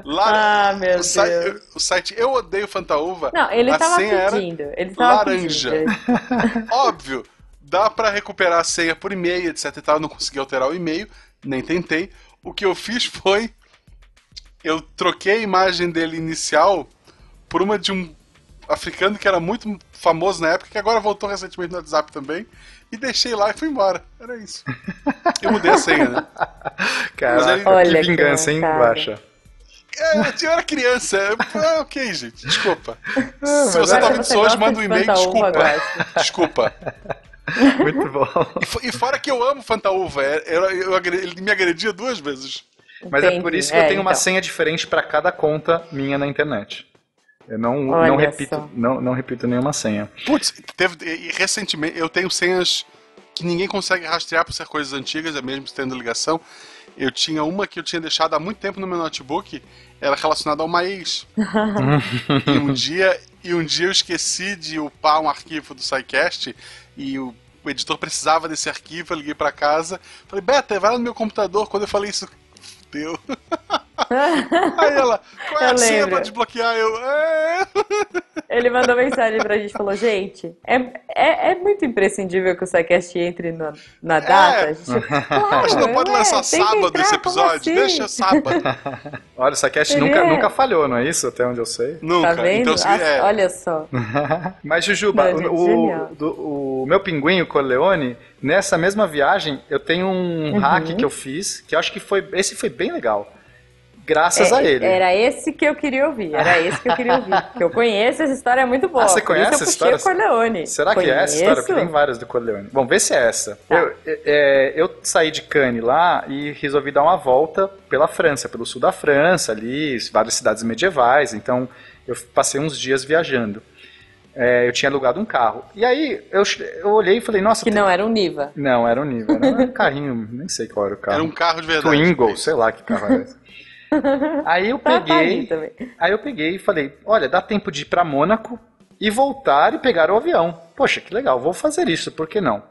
Lar- Ah, meu o, site, Deus. o site Eu Odeio Fantaúva. Não, ele a tava senha era pedindo. Ele tava laranja. pedindo. Óbvio, dá pra recuperar a senha por e-mail, etc e tal. Eu não consegui alterar o e-mail, nem tentei. O que eu fiz foi. Eu troquei a imagem dele inicial por uma de um africano que era muito famoso na época, que agora voltou recentemente no WhatsApp também. E deixei lá e fui embora. Era isso. Eu mudei a senha, né? Caraca, ele- que Olha, vingança, hein. Guaxa? É, eu era criança. É, ok, gente. Desculpa. mas Se você tá ouvindo isso hoje, manda um e-mail. Desculpa. Desculpa. Muito bom. E, fo- e fora que eu amo Fantaúva. é- eu- eu ele me agredia duas vezes. Mas é Entendi. por isso que eu É, tenho uma então. senha diferente pra cada conta minha na internet. Eu não, Olha não repito, só. não, não repito nenhuma senha. Putz, teve, e recentemente eu tenho senhas que ninguém consegue rastrear por ser coisas antigas, é mesmo tendo ligação. Eu tinha uma que eu tinha deixado há muito tempo no meu notebook, era relacionada a uma ex. e um dia e um dia eu esqueci de upar um arquivo do SciCast e o, o editor precisava desse arquivo, eu liguei pra casa, falei, Beta, vai lá no meu computador. Quando eu falei isso, deu. Aí ela, qual é Eu a senha pra desbloquear? Eu, é. Ele mandou mensagem pra gente, falou, gente, é, é, é muito imprescindível que o SciCast entre na, na data. A gente, claro, Mas não pode é, lançar que sábado entrar, esse episódio, assim? deixa sábado. Olha, essa cast Ele nunca, é- nunca falhou, não é isso? Até onde eu sei. Nunca. Tá vendo? Então, se, é, Olha só. Mas, Jujuba, Não, gente, o, do- o meu pinguim, o Corleone, nessa mesma viagem, eu tenho um Uhum. hack que eu fiz, que eu acho que foi. Esse foi bem legal. Graças É, a ele. Era esse que eu queria ouvir, era esse que eu queria ouvir. Porque eu conheço essa história é muito boa. Ah, você conhece essa história? Corleone. Será que é essa história? Porque tem Conheço. várias do Corleone. Bom, vê se é essa. Tá. Eu, é, é, eu saí de Cannes lá e resolvi dar uma volta pela França, pelo sul da França, ali, várias cidades medievais. Então, eu passei uns dias viajando. É, eu tinha alugado um carro. E aí, eu, eu olhei e falei, nossa... Que tem- não era um Niva. Não, era um nível. Era um carrinho, nem sei qual era o carro. era um carro de verdade. Twingo, sei lá que carro era esse. Aí eu Tá, peguei, aí eu peguei e falei, olha, dá tempo de ir pra Mônaco e voltar e pegar o avião. Poxa, que legal, vou fazer isso, por que não?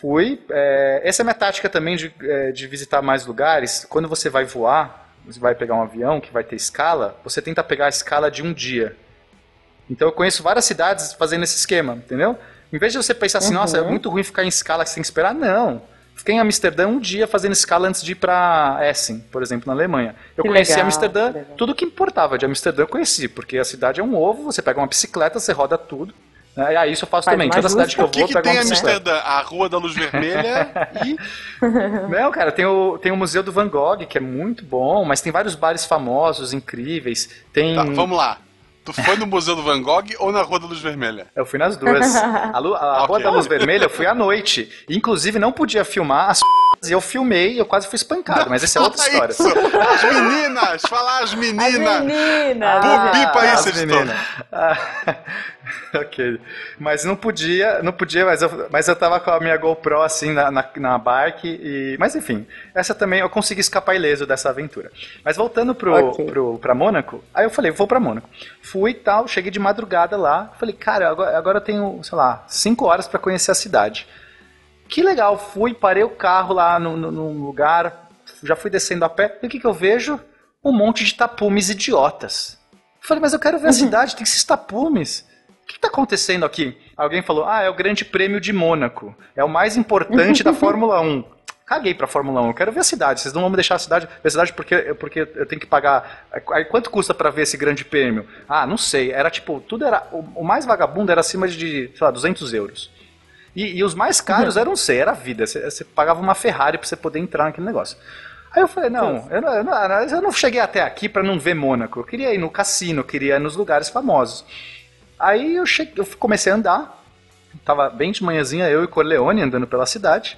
Fui, é, essa é a minha tática também de, é, de visitar mais lugares. Quando você vai voar, você vai pegar um avião que vai ter escala, você tenta pegar a escala de um dia. Então eu conheço várias cidades fazendo esse esquema, entendeu? Em vez de você pensar assim, Uhum. nossa, é muito ruim ficar em escala, você tem que esperar, não. Fiquei em Amsterdã um dia fazendo escala antes de ir pra Essen, por exemplo, na Alemanha. Eu Que conheci legal, Amsterdã, que legal. tudo que importava de Amsterdã eu conheci, porque a cidade é um ovo, você pega uma bicicleta, você roda tudo. Né? E aí isso eu faço Faz também. Toda cidade que eu O que, vou, que pego tem uma em bicicleta. Amsterdã? A Rua da Luz Vermelha e. Não, cara, tem o, tem o Museu do Van Gogh, que é muito bom, mas tem vários bares famosos, incríveis. Tem. Tá, vamos lá. Tu foi no Museu do Van Gogh ou na Rua da Luz Vermelha? Eu fui nas duas. A, lu- a Rua Ok. da Luz Vermelha eu fui à noite. Inclusive não podia filmar as e eu filmei e eu quase fui espancado, mas essa é outra Fala história. isso. As meninas! Falar as As meninas! meninas! Bu- bipa as isso, meninas. Ah, ok. Mas não podia, não podia, mas eu, mas eu tava com a minha GoPro assim na, na, na bike. E, mas enfim, essa também eu consegui escapar ileso dessa aventura. Mas voltando pro, Ok. pro, pra Mônaco, aí eu falei, vou pra Mônaco. Fui e tal, cheguei de madrugada lá. Falei, cara, agora, agora eu tenho, sei lá, cinco horas pra conhecer a cidade. Que legal, fui, parei o carro lá no, no, num lugar, já fui descendo a pé, e o que, que eu vejo? Um monte de tapumes idiotas. Falei, mas eu quero ver a cidade, tem esses tapumes. O que está acontecendo aqui? Alguém falou, ah, é o Grande Prêmio de Mônaco. É o mais importante da Fórmula 1. Caguei pra Fórmula 1, eu quero ver a cidade. Vocês não vão me deixar a cidade, ver a cidade porque, porque eu tenho que pagar. Aí quanto custa pra ver esse grande prêmio? Ah, não sei. Era tipo, tudo era. O, o mais vagabundo era acima de, sei lá, 200 euros. E, e os mais caros eram, sei, era a vida. Você, você pagava uma Ferrari pra você poder entrar naquele negócio. Aí eu falei, não, eu não, eu não, eu não cheguei até aqui pra não ver Mônaco. Eu queria ir no cassino, eu queria ir nos lugares famosos. Aí eu, cheguei, eu comecei a andar. Tava bem de manhãzinha, eu e Corleone andando pela cidade.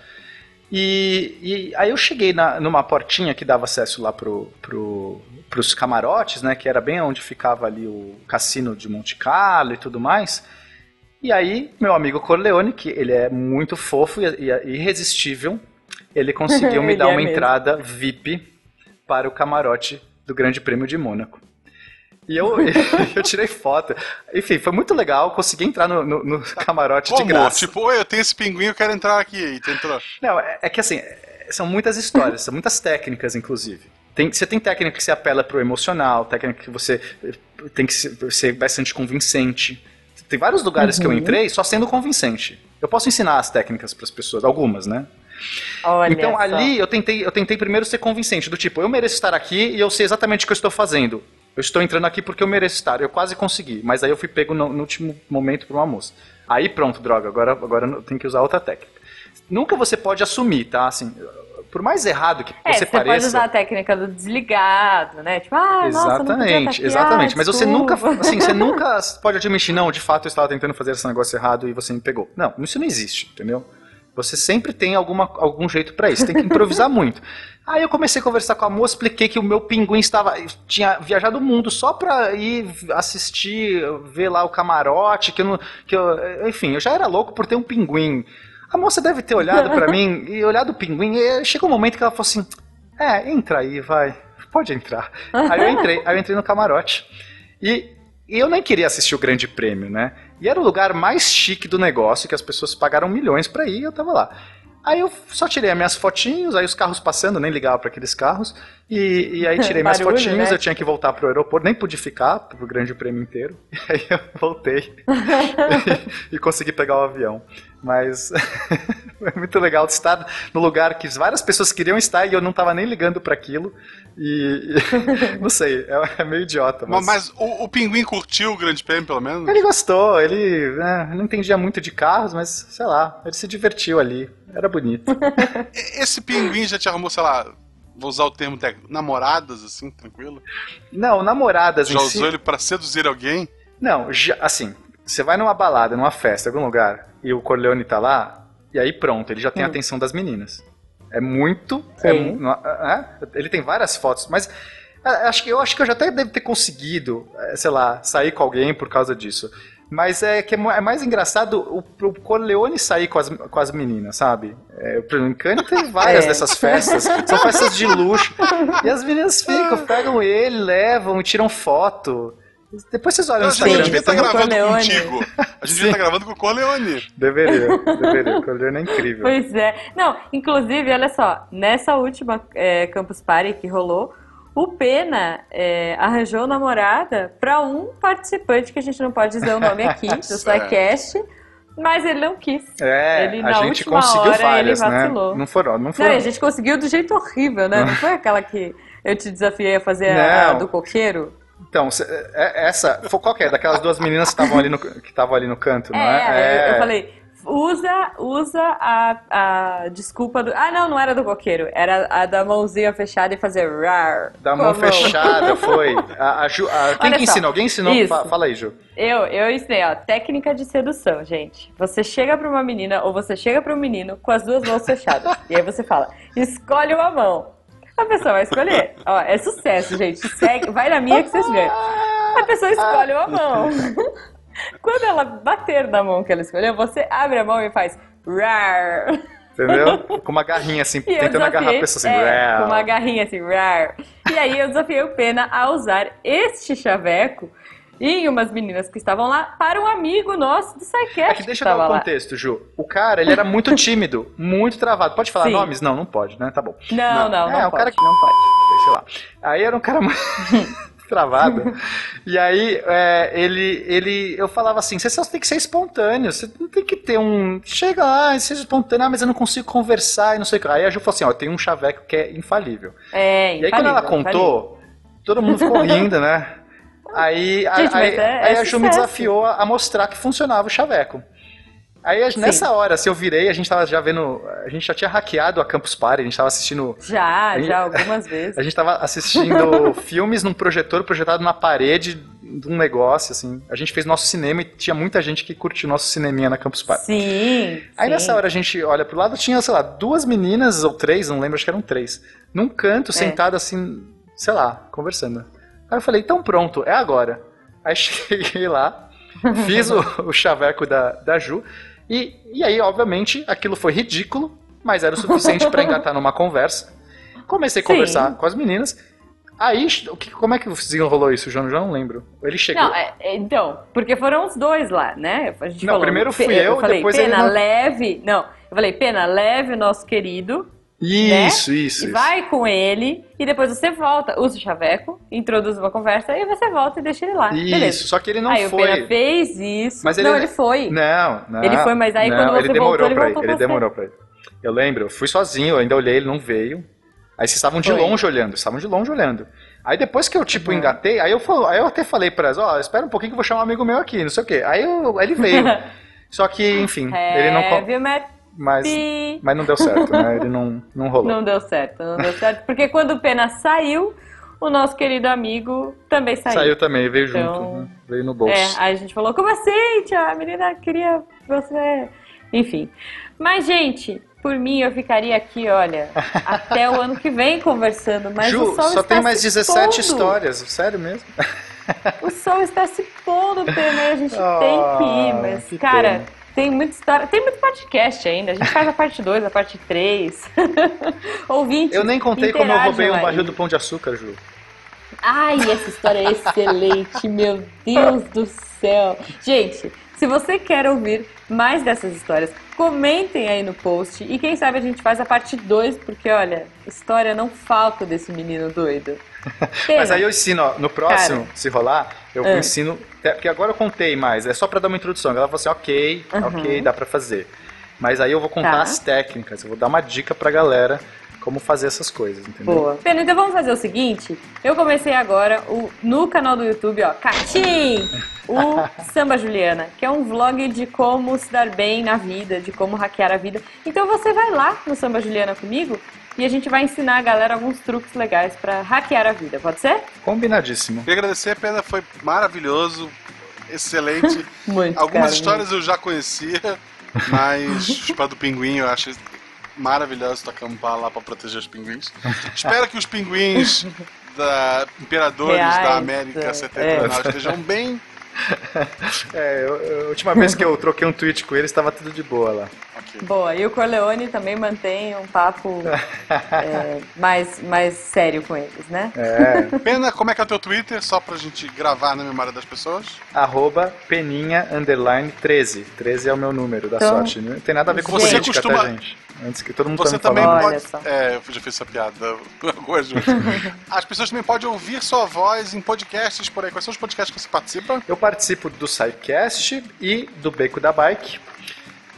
E, e aí eu cheguei na, numa portinha que dava acesso lá pro, pro, pros camarotes, né? Que era bem onde ficava ali o cassino de Monte Carlo e tudo mais. E aí, meu amigo Corleone, que ele é muito fofo e, e irresistível, ele conseguiu me Ele dar é uma mesmo. entrada VIP para o camarote do Grande Prêmio de Mônaco. E eu, eu tirei foto. Enfim, foi muito legal, consegui entrar no, no- no camarote de Como? graça. Tipo, oi, eu tenho esse pinguim, eu quero entrar aqui. E tu entrou. Não, é, é que assim, são muitas histórias, são muitas técnicas, inclusive. Tem, você tem técnica que você apela pro emocional, técnica que você tem que ser, bastante convincente. Tem vários lugares que eu Uhum. entrei só sendo convincente. Eu posso ensinar as técnicas para as pessoas, algumas, né? Olha então só. ali eu tentei, eu tentei primeiro ser convincente, do tipo, eu mereço estar aqui e eu sei exatamente o que eu estou fazendo. Eu estou entrando aqui porque eu mereço estar. Eu quase consegui, mas aí eu fui pego no, no último momento por uma moça. Aí pronto, droga, agora, agora eu tenho que usar outra técnica. Nunca você pode assumir, tá? Assim, por mais errado que É, você você pareça. pode usar a técnica do desligado, né? Tipo, ah, nossa, Exatamente, tá aqui, exatamente. ah, Mas você nunca, assim, você nunca pode admitir, não, de fato eu estava tentando fazer esse negócio errado e você me pegou. Não, isso não existe, entendeu? Você sempre tem alguma, algum jeito pra isso, tem que improvisar muito. Aí eu comecei a conversar com a moça, expliquei que o meu pinguim estava tinha viajado o mundo só pra ir assistir, ver lá o camarote, que eu não, que eu, enfim, eu já era louco por ter um pinguim. A moça deve ter olhado pra mim e olhado o pinguim, e chegou um momento que ela falou assim: "É, entra aí, vai. Pode entrar". Aí eu entrei, aí eu entrei no camarote. E, e eu nem queria assistir o Grande Prêmio, né? E era o lugar mais chique do negócio, que as pessoas pagaram milhões pra ir, e eu tava lá. Aí eu só tirei as minhas fotinhos, aí os carros passando, nem ligava pra aqueles carros. E, e aí tirei minhas Barulho, fotinhos, né? eu tinha que voltar pro aeroporto, nem pude ficar pro Grande Prêmio inteiro. E aí eu voltei e, e consegui pegar o avião. Mas foi muito legal de estar no lugar que várias pessoas queriam estar e eu não tava nem ligando pra aquilo. E, e- não sei, é, é meio idiota, Mas, mas... mas o, o pinguim curtiu o grande prêmio, pelo menos? Ele gostou, ele né, não entendia muito de carros, mas sei lá, ele se divertiu ali. Era bonito. Esse pinguim já te arrumou, sei lá, vou usar o termo técnico, namoradas, assim, tranquilo? Não, namoradas Já em si. usou ele pra seduzir alguém? Não, já- assim, você vai numa balada, numa festa, em algum lugar, e o Corleone tá lá, e aí pronto, ele já tem a Hum. atenção das meninas. É muito. é mu- é, ele tem várias fotos, mas é, acho que, eu acho que eu já até devo ter conseguido, é, sei lá, sair com alguém por causa disso. Mas é que é é mais engraçado o, o Corleone sair com as, com as meninas, sabe? É, em Cannes tem várias É. dessas festas. São festas de luxo. E as meninas ficam, pegam ele, levam e tiram foto. Depois vocês olham no a gente Instagram. devia estar o gravando Corleone. contigo. A gente devia estar gravando com o Corleone. Deveria, deveria. O Corleone é incrível. Pois é. Não, inclusive, olha só, nessa última é, Campus Party que rolou, o Pena é, arranjou namorada pra um participante que a gente não pode dizer o nome aqui, do. SciCast, mas ele não quis. É, Ele, a na gente última conseguiu hora, várias, ele né? vacilou. Não foram, não Não, foram. e a gente conseguiu do jeito horrível, né? Não foi aquela que eu te desafiei a fazer a, a Não. do coqueiro? Então, cê- é- essa, foi qual que é? Daquelas duas meninas que estavam ali no, que ali no canto, não É, é? eu- eu falei, usa, usa a, a desculpa do. Ah, não, não era do coqueiro. Era a da mãozinha fechada e fazer rar. Da a mão fechada, foi. A, a Ju- a- quem que ensinou? Alguém ensinou? isso. Fa- Fala aí, Ju. Eu, eu ensinei, ó, técnica de sedução, gente. Você chega pra uma menina ou você chega pra um menino com as duas mãos fechadas. e aí você fala, escolhe uma mão. A pessoa vai escolher. Ó, é sucesso, gente. Segue, vai na minha que vocês ganham. A pessoa escolhe uma mão. Quando ela bater na mão que ela escolheu, você abre a mão e faz rar. Entendeu? Com uma garrinha assim, E tentando agarrar a desafiei, pessoa assim. é, com uma garrinha assim, rar. E aí eu desafiei o Pena a usar este chaveco em umas meninas que estavam lá para um amigo nosso do SciCast É que deixa eu dar estava o lá. contexto, Ju. O cara, ele era muito tímido, muito travado. Pode falar Sim. nomes? Não, não pode, né? Tá bom. Não, não, não, é, o pode, cara que não pode. sei lá. Aí era um cara muito travado. E aí, é, ele, ele, eu falava assim, você só tem que ser espontâneo, você não tem que ter um, chega lá, seja espontâneo, ah, mas eu não consigo conversar e não sei o que. Aí a Ju falou assim, ó, tem um chaveco que é infalível. É, E aí quando ela infalível, contou, todo mundo ficou rindo, né? Aí, a- Gente, aí, é- aí é a Ju me desafiou a mostrar que funcionava o chaveco. Aí nessa hora, assim, eu virei, a gente tava já vendo, a gente já tinha hackeado a Campus Party, a gente tava assistindo Já, Aí- já, algumas vezes. a gente tava assistindo filmes num projetor projetado na parede de um negócio, assim. A gente fez nosso cinema e tinha muita gente que curtiu nosso cineminha na Campus Party. Sim. Aí sim. nessa hora a gente olha pro lado, tinha, sei lá, duas meninas ou três, não lembro, acho que eram três, num canto, É. sentada assim, sei lá, conversando. Aí eu falei, então pronto, é agora. Aí cheguei lá, fiz o, o chaveco da, da Ju, e, e aí, obviamente, aquilo foi ridículo, mas era o suficiente pra engatar numa conversa. Comecei a Sim. conversar com as meninas. Aí, o que, como é que desenrolou isso, João? Já não lembro. Ele chegou. Não, é- é, então, porque foram os dois lá, né? A gente Não, falou, primeiro fui Pe- eu, falei, depois Pena, ele não- leve. Não, eu falei, Pena, leve o nosso querido Isso, isso. E isso. vai com ele, e depois você volta, usa o chaveco, introduz uma conversa, e você volta e deixa ele lá. Isso, Beleza. só que ele não aí o foi. Pena fez isso. Mas não, ele- ele foi. Não, não. Ele foi, mas aí não, quando você ele demorou voltou, ele voltou Ele você. demorou pra ir. Eu lembro, eu fui sozinho, eu ainda olhei, ele não veio. Aí vocês estavam de Foi. longe olhando, estavam de longe olhando. Aí depois que eu, tipo, Uhum. engatei, aí eu, falo, aí eu até falei pra elas, ó, espera um pouquinho que eu vou chamar um amigo meu aqui, não sei o quê. Aí, eu- aí ele veio. Só que, enfim, ele não... co- Heavy Mas, mas não deu certo, né? Ele não, não rolou. Não deu certo, não deu certo. Porque quando o Pena saiu, o nosso querido amigo também saiu. Saiu também, veio Então- junto, né? veio no bolso. É, aí a gente falou, como assim, tia? A menina queria você. Enfim. Mas, gente, por mim eu ficaria aqui, olha, até o ano que vem conversando. Mas Ju, o sol só tem mais se 17 pondo. histórias, sério mesmo? O sol está se pondo, Pena, e a gente Ah, tem que ir. Mas, que cara, pena. Tem muita história. Tem muito podcast ainda. A gente faz a parte 2, a parte 3. Ouvinte. Eu nem contei como eu roubei um barril do pão de açúcar, Ju. Ai, essa história é excelente, meu Deus do céu. Gente, se você quer ouvir mais dessas histórias, comentem aí no post e quem sabe a gente faz a parte 2, porque olha, história não falta desse menino doido. Mas aí eu ensino, ó, no próximo, Cara. se rolar, eu Ah. ensino. Porque agora eu contei mais, é só pra dar uma introdução. Ela falou assim, ok, Uhum. ok, dá pra fazer. Mas aí eu vou contar Tá. as técnicas, eu vou dar uma dica pra galera como fazer essas coisas, entendeu? Boa. Pena, então vamos fazer o seguinte. Eu comecei agora o, no canal do YouTube, ó, Catim, o Samba Juliana, que é um vlog de como se dar bem na vida, de como hackear a vida. Então você vai lá no Samba Juliana comigo e a gente vai ensinar a galera alguns truques legais pra hackear a vida, pode ser? Combinadíssimo. Queria agradecer, a pena foi maravilhoso, excelente. Muito. Algumas cara, histórias eu já conhecia, mas Chupá do Pinguim eu acho maravilhoso tu acampar lá pra proteger os pinguins. Espero que os pinguins da Imperadores Reais, da América é. Setentrional estejam bem. É, eu- a última vez que eu troquei um tweet com ele, estava tudo de boa lá. Ok. Boa, e o Corleone também mantém um papo é, mais, mais sério com eles, né? É, Pena, como é que é o teu Twitter? Só pra gente gravar na memória das pessoas. arroba peninha underline 13. 13 é o meu número da Então, sorte. Não tem nada a ver com gente. política, Você costuma- tá, gente? Antes que todo mundo Você tá também pode. É, eu já fiz essa piada algumas vezes. As pessoas também podem ouvir sua voz em podcasts por aí. Quais são os podcasts que você participa? Eu participo do SciCast e do Beco da Bike.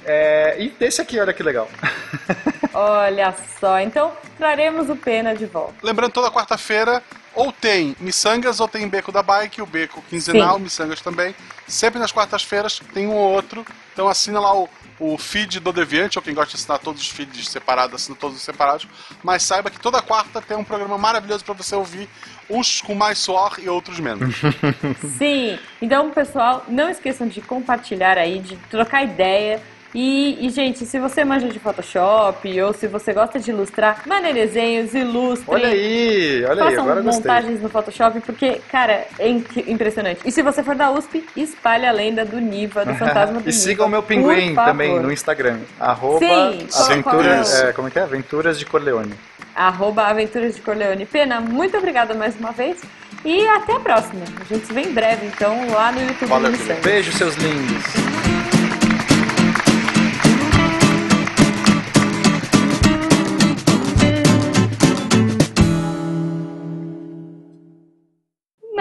É, e desse aqui, olha que legal. Olha só, então traremos o Pena de volta. Lembrando, toda quarta-feira ou tem Missangas ou tem Beco da Bike, o Beco quinzenal, Sim. Missangas também. Sempre nas quartas-feiras tem um ou outro. Então assina lá o, o feed do Deviante, ou quem gosta de assinar todos os feeds separados, assina todos os separados. Mas saiba que toda quarta tem um programa maravilhoso para você ouvir, uns com mais suor e outros menos. Sim, então pessoal, não esqueçam de compartilhar aí, de trocar ideia. E, e, gente, se você manja de Photoshop ou se você gosta de ilustrar, mandem desenhos, ilustrem. Olha aí, olha aí, Façam agora eu gostei. montagens no Photoshop, porque, cara, é impressionante. E se você for da USP, espalhe a lenda do Niva, do fantasma do e Niva. sigam o meu pinguim também no Instagram. Arroba Sim, aventuras, é como é que é? Aventuras de Corleone. Arroba Aventuras de Corleone. Pena, muito obrigada mais uma vez. E até a próxima. A gente se vê em breve, então, lá no YouTube Valeu. Beijo, seus lindos.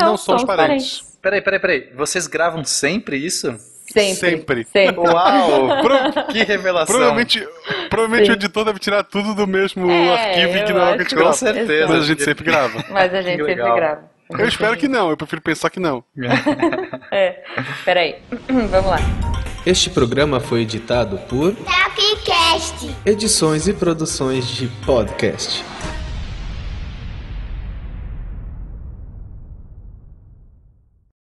Não, Não somos parentes. Peraí, peraí, peraí. Vocês gravam sempre isso? Sempre. Sempre. Sempre. Uau! Pro- que revelação. provavelmente provavelmente Sim. o editor deve tirar tudo do mesmo É, arquivo e eu ignorar o que a gente Com grava. certeza. Mas a gente sempre grava. Mas a gente Que sempre grava. Eu espero que não, eu prefiro pensar que não. É. Peraí. Vamos lá. Este programa foi editado por Tapcast. Edições e Produções de Podcast.